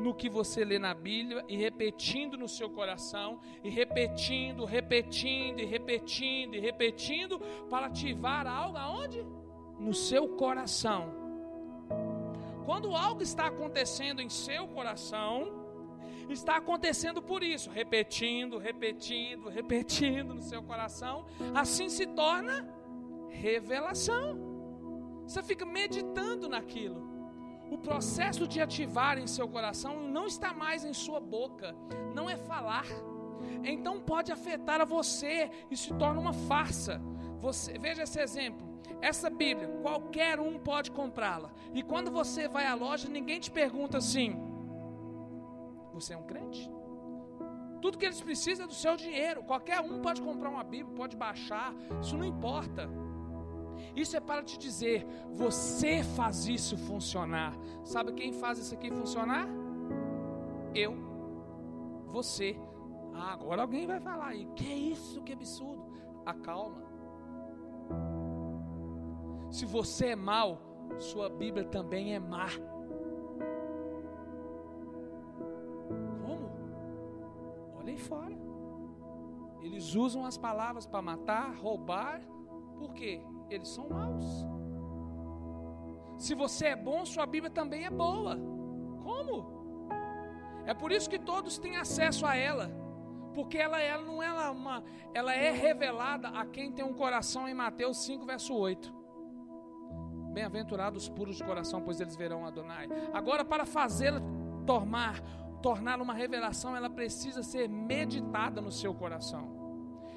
no que você lê na Bíblia e repetindo no seu coração, e repetindo, repetindo, e repetindo, e repetindo, para ativar algo aonde? No seu coração. Quando algo está acontecendo em seu coração, está acontecendo por isso, repetindo, repetindo, repetindo no seu coração, assim se torna revelação. Você fica meditando naquilo. O processo de ativar em seu coração não está mais em sua boca, não é falar. Então pode afetar a você e se torna uma farsa. Você, veja esse exemplo. Essa Bíblia, qualquer um pode comprá-la. E quando você vai à loja, ninguém te pergunta assim: você é um crente? Tudo que eles precisam é do seu dinheiro. Qualquer um pode comprar uma Bíblia, pode baixar, isso não importa. Isso é para te dizer, você faz isso funcionar. Sabe quem faz isso aqui funcionar? Eu. Você. Ah, agora alguém vai falar aí. Que isso? Que absurdo. Acalma. Se você é mal, sua Bíblia também é má. Olhem fora. Eles usam as palavras para matar, roubar, por quê? Eles são maus. Se você é bom, sua Bíblia também é boa. Como? É por isso que todos têm acesso a ela. Porque ela, ela não é uma, ela é revelada a quem tem um coração em Mateus 5, verso 8. Bem-aventurados puros de coração, pois eles verão Adonai. Agora, para fazê-la tornar tornar uma revelação, ela precisa ser meditada no seu coração.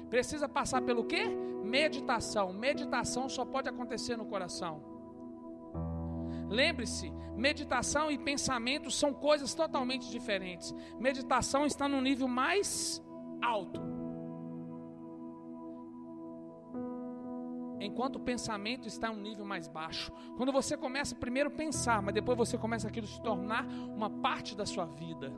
Precisa passar pelo quê? Meditação. Meditação só pode acontecer no coração. Lembre-se, meditação e pensamento são coisas totalmente diferentes. Meditação está no nível mais alto. Enquanto o pensamento está em um nível mais baixo. Quando você começa primeiro a pensar, mas depois você começa aquilo se tornar uma parte da sua vida.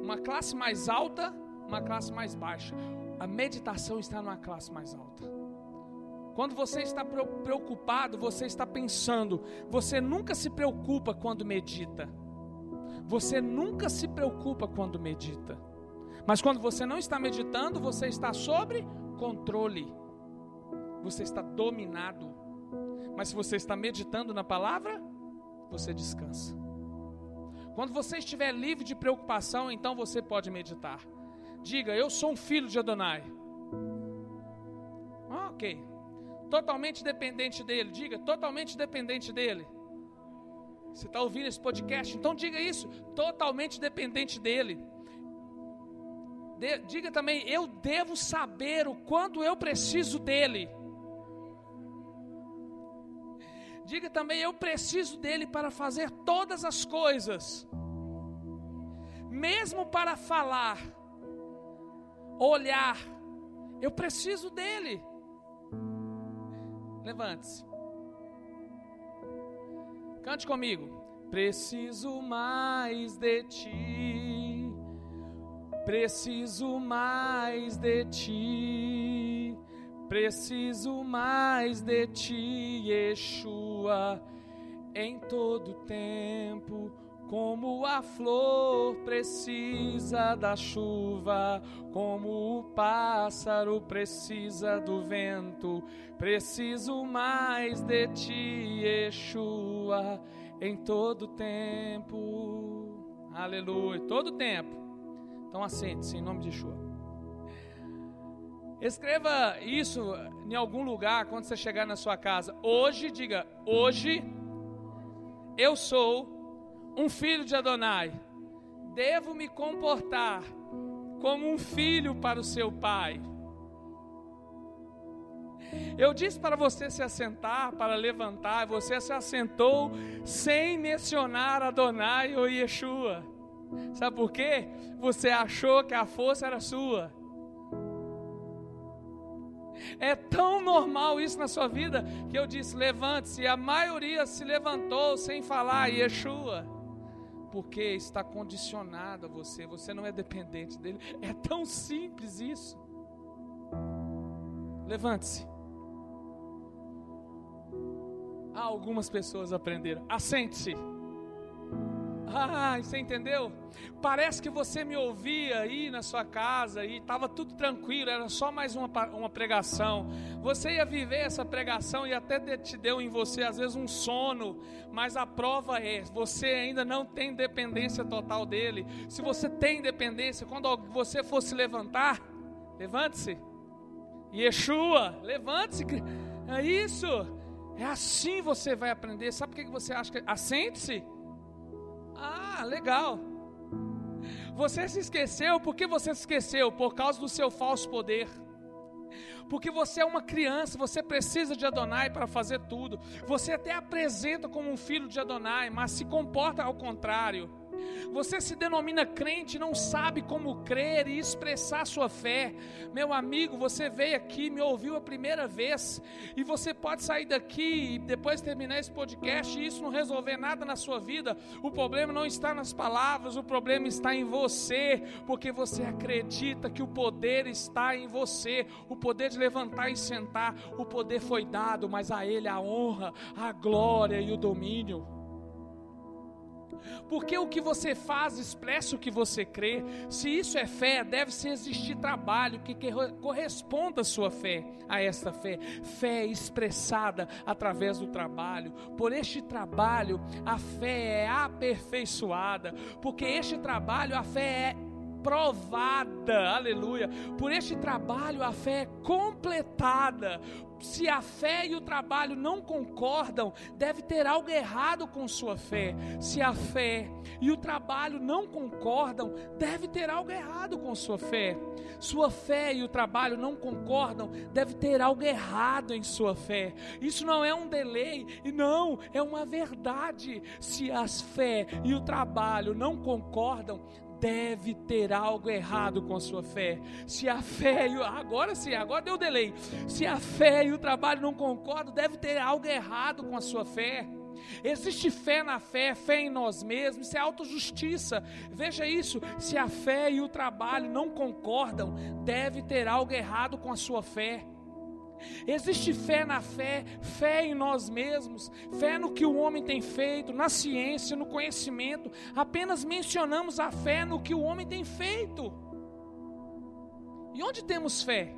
Uma classe mais alta, uma classe mais baixa. A meditação está numa classe mais alta. Quando você está preocupado, você está pensando. Você nunca se preocupa quando medita. Você nunca se preocupa quando medita. Mas quando você não está meditando, você está sobre controle. Você está dominado. Mas se você está meditando na palavra, você descansa. Quando você estiver livre de preocupação, então você pode meditar. Diga, eu sou um filho de Adonai. Ok. Totalmente dependente dele. Diga, totalmente dependente dele. Você está ouvindo esse podcast? Então diga isso, totalmente dependente dele. De, diga também, eu devo saber o quanto eu preciso dele. Diga também, eu preciso dele para fazer todas as coisas, mesmo para falar, olhar, eu preciso dele. Levante-se. Cante comigo. Preciso mais de ti. Preciso mais de ti. Preciso mais de ti, Yeshua, em todo tempo como a flor precisa da chuva, como o pássaro precisa do vento, preciso mais de ti, Yeshua, em todo tempo. Aleluia, todo tempo. Então assente-se em nome de Yeshua. Escreva isso em algum lugar quando você chegar na sua casa. Hoje, diga: Hoje eu sou um filho de Adonai, devo me comportar como um filho para o seu pai. Eu disse para você se assentar, para levantar, você se assentou sem mencionar Adonai ou Yeshua. Sabe por quê? Você achou que a força era sua. É tão normal isso na sua vida que eu disse: levante-se. A maioria se levantou sem falar Yeshua porque está condicionado a você, você não é dependente dele. É tão simples isso. Levante-se. Algumas pessoas aprenderam. Assente-se. Ah, você entendeu? Parece que você me ouvia aí na sua casa e estava tudo tranquilo, era só mais uma, uma pregação. Você ia viver essa pregação e até te deu em você, às vezes, um sono, mas a prova é: você ainda não tem dependência total dele. Se você tem dependência, quando você for se levantar, levante-se. Yeshua, levante-se. É isso. É assim você vai aprender. Sabe o que você acha? Que... Assente-se. Ah, legal. Você se esqueceu, por que você se esqueceu? Por causa do seu falso poder. Porque você é uma criança, você precisa de Adonai para fazer tudo. Você até apresenta como um filho de Adonai, mas se comporta ao contrário. Você se denomina crente, não sabe como crer e expressar sua fé. Meu amigo, você veio aqui, me ouviu a primeira vez, e você pode sair daqui e depois terminar esse podcast e isso não resolver nada na sua vida. O problema não está nas palavras, o problema está em você, porque você acredita que o poder está em você, o poder de levantar e sentar, o poder foi dado, mas a Ele a honra, a glória e o domínio. Porque o que você faz expressa o que você crê. Se isso é fé, deve ser existir trabalho que corresponda à sua fé, a esta fé. Fé expressada através do trabalho. Por este trabalho, a fé é aperfeiçoada. Porque este trabalho, a fé é provada, aleluia. Por este trabalho a fé é completada. Se a fé e o trabalho não concordam, deve ter algo errado com sua fé. Se a fé e o trabalho não concordam, deve ter algo errado com sua fé. Sua fé e o trabalho não concordam, deve ter algo errado em sua fé. Isso não é um delay, e não, é uma verdade. Se as fé e o trabalho não concordam, deve ter algo errado com a sua fé. Se a fé e o, agora sim, agora deu delay. Se a fé e o trabalho não concordam, deve ter algo errado com a sua fé. Existe fé na fé, fé em nós mesmos, isso é autojustiça. Veja isso: se a fé e o trabalho não concordam, deve ter algo errado com a sua fé. Existe fé na fé, fé em nós mesmos, fé no que o homem tem feito, na ciência, no conhecimento. Apenas mencionamos a fé no que o homem tem feito. E onde temos fé?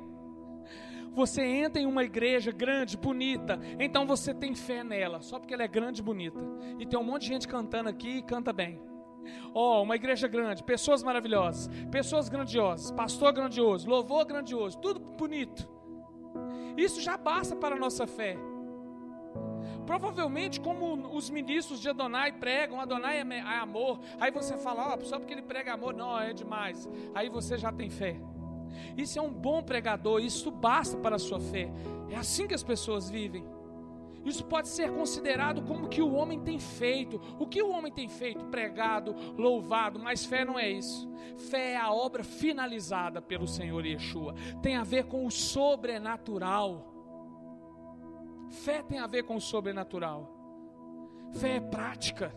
Você entra em uma igreja grande, bonita, então você tem fé nela, só porque ela é grande e bonita. E tem um monte de gente cantando aqui e canta bem. Ó, oh, uma igreja grande, pessoas maravilhosas, pessoas grandiosas, pastor grandioso, louvor grandioso, tudo bonito. Isso já basta para a nossa fé. Provavelmente, como os ministros de Adonai pregam, Adonai é, é amor. Aí você fala, oh, só porque ele prega amor, não, é demais. Aí você já tem fé. Isso é um bom pregador, isso basta para a sua fé. É assim que as pessoas vivem. Isso pode ser considerado como que o homem tem feito. O que o homem tem feito? Pregado, louvado, mas fé não é isso. Fé é a obra finalizada pelo Senhor Yeshua. Tem a ver com o sobrenatural. Fé tem a ver com o sobrenatural. Fé é prática.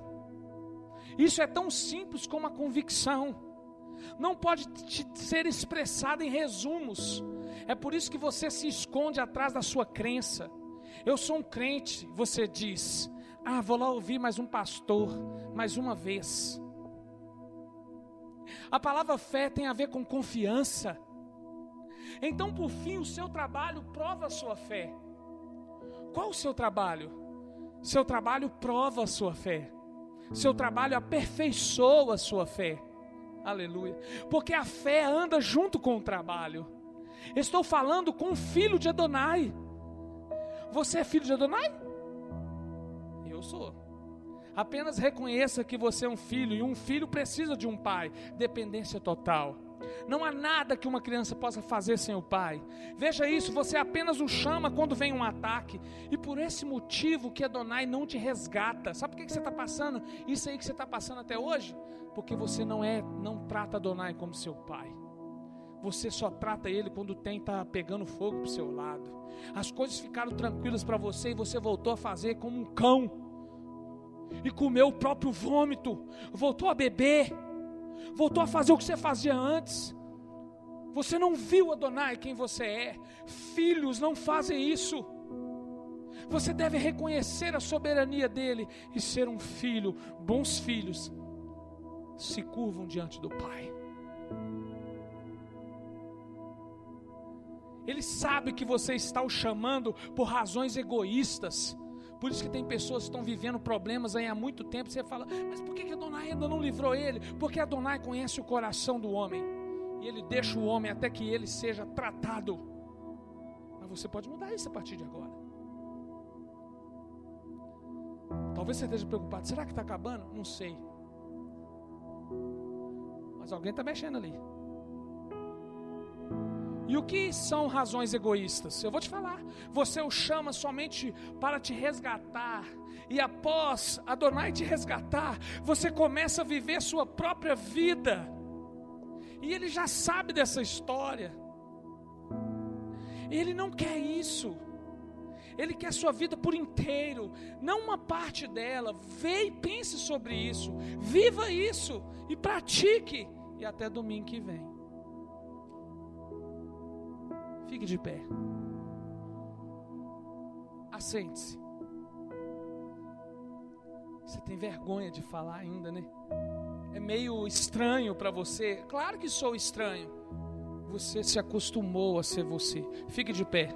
Isso é tão simples como a convicção. Não pode ser expressada em resumos. É por isso que você se esconde atrás da sua crença. Eu sou um crente, você diz. Ah, vou lá ouvir mais um pastor, mais uma vez. A palavra fé tem a ver com confiança. Então, por fim, o seu trabalho prova a sua fé. Qual o seu trabalho? Seu trabalho prova a sua fé. Seu trabalho aperfeiçoa a sua fé. Aleluia. Porque a fé anda junto com o trabalho. Estou falando com o filho de Adonai. Você é filho de Adonai? Eu sou. Apenas reconheça que você é um filho e um filho precisa de um pai. Dependência total. Não há nada que uma criança possa fazer sem o pai. Veja isso, você apenas o chama quando vem um ataque. E por esse motivo que Adonai não te resgata. Sabe por que você está passando? Isso aí que você está passando até hoje? Porque você não é, não trata Adonai como seu pai. Você só trata ele quando tem tá pegando fogo pro seu lado. As coisas ficaram tranquilas para você e você voltou a fazer como um cão. E comeu o próprio vômito, voltou a beber, voltou a fazer o que você fazia antes. Você não viu Adonai quem você é. Filhos não fazem isso. Você deve reconhecer a soberania dele e ser um filho. Bons filhos se curvam diante do Pai. Ele sabe que você está o chamando por razões egoístas. Por isso que tem pessoas que estão vivendo problemas aí há muito tempo. Você fala, mas por que, Adonai ainda não livrou ele? Porque Adonai conhece o coração do homem. E ele deixa o homem até que ele seja tratado. Mas você pode mudar isso a partir de agora. Talvez você esteja preocupado. Será que está acabando? Não sei. Mas alguém está mexendo ali. E o que são razões egoístas? Eu vou te falar. Você o chama somente para te resgatar. E após Adonai te resgatar, você começa a viver sua própria vida. E ele já sabe dessa história. Ele não quer isso. Ele quer sua vida por inteiro, não uma parte dela. Vê e pense sobre isso. Viva isso e pratique. E até domingo que vem. Fique de pé. Assente-se. Você tem vergonha de falar ainda, né? É meio estranho para você. Claro que sou estranho. Você se acostumou a ser você. Fique de pé.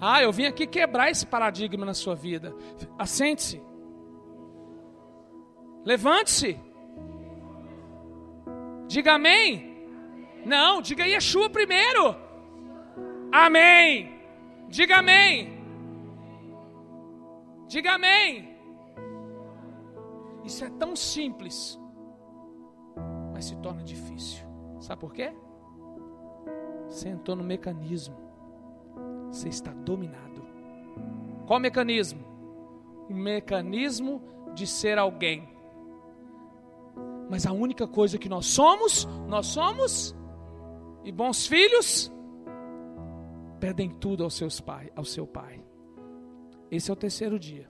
Ah, eu vim aqui quebrar esse paradigma na sua vida. Assente-se. Levante-se. Diga amém. Não, diga Yeshua primeiro. Amém. Diga amém. Diga amém. Isso é tão simples, mas se torna difícil. Sabe por quê? Você entrou no mecanismo. Você está dominado. Qual mecanismo? O mecanismo de ser alguém. Mas a única coisa que nós somos, nós somos e bons filhos perdem tudo aos seus pai, ao seu pai. Esse é o terceiro dia.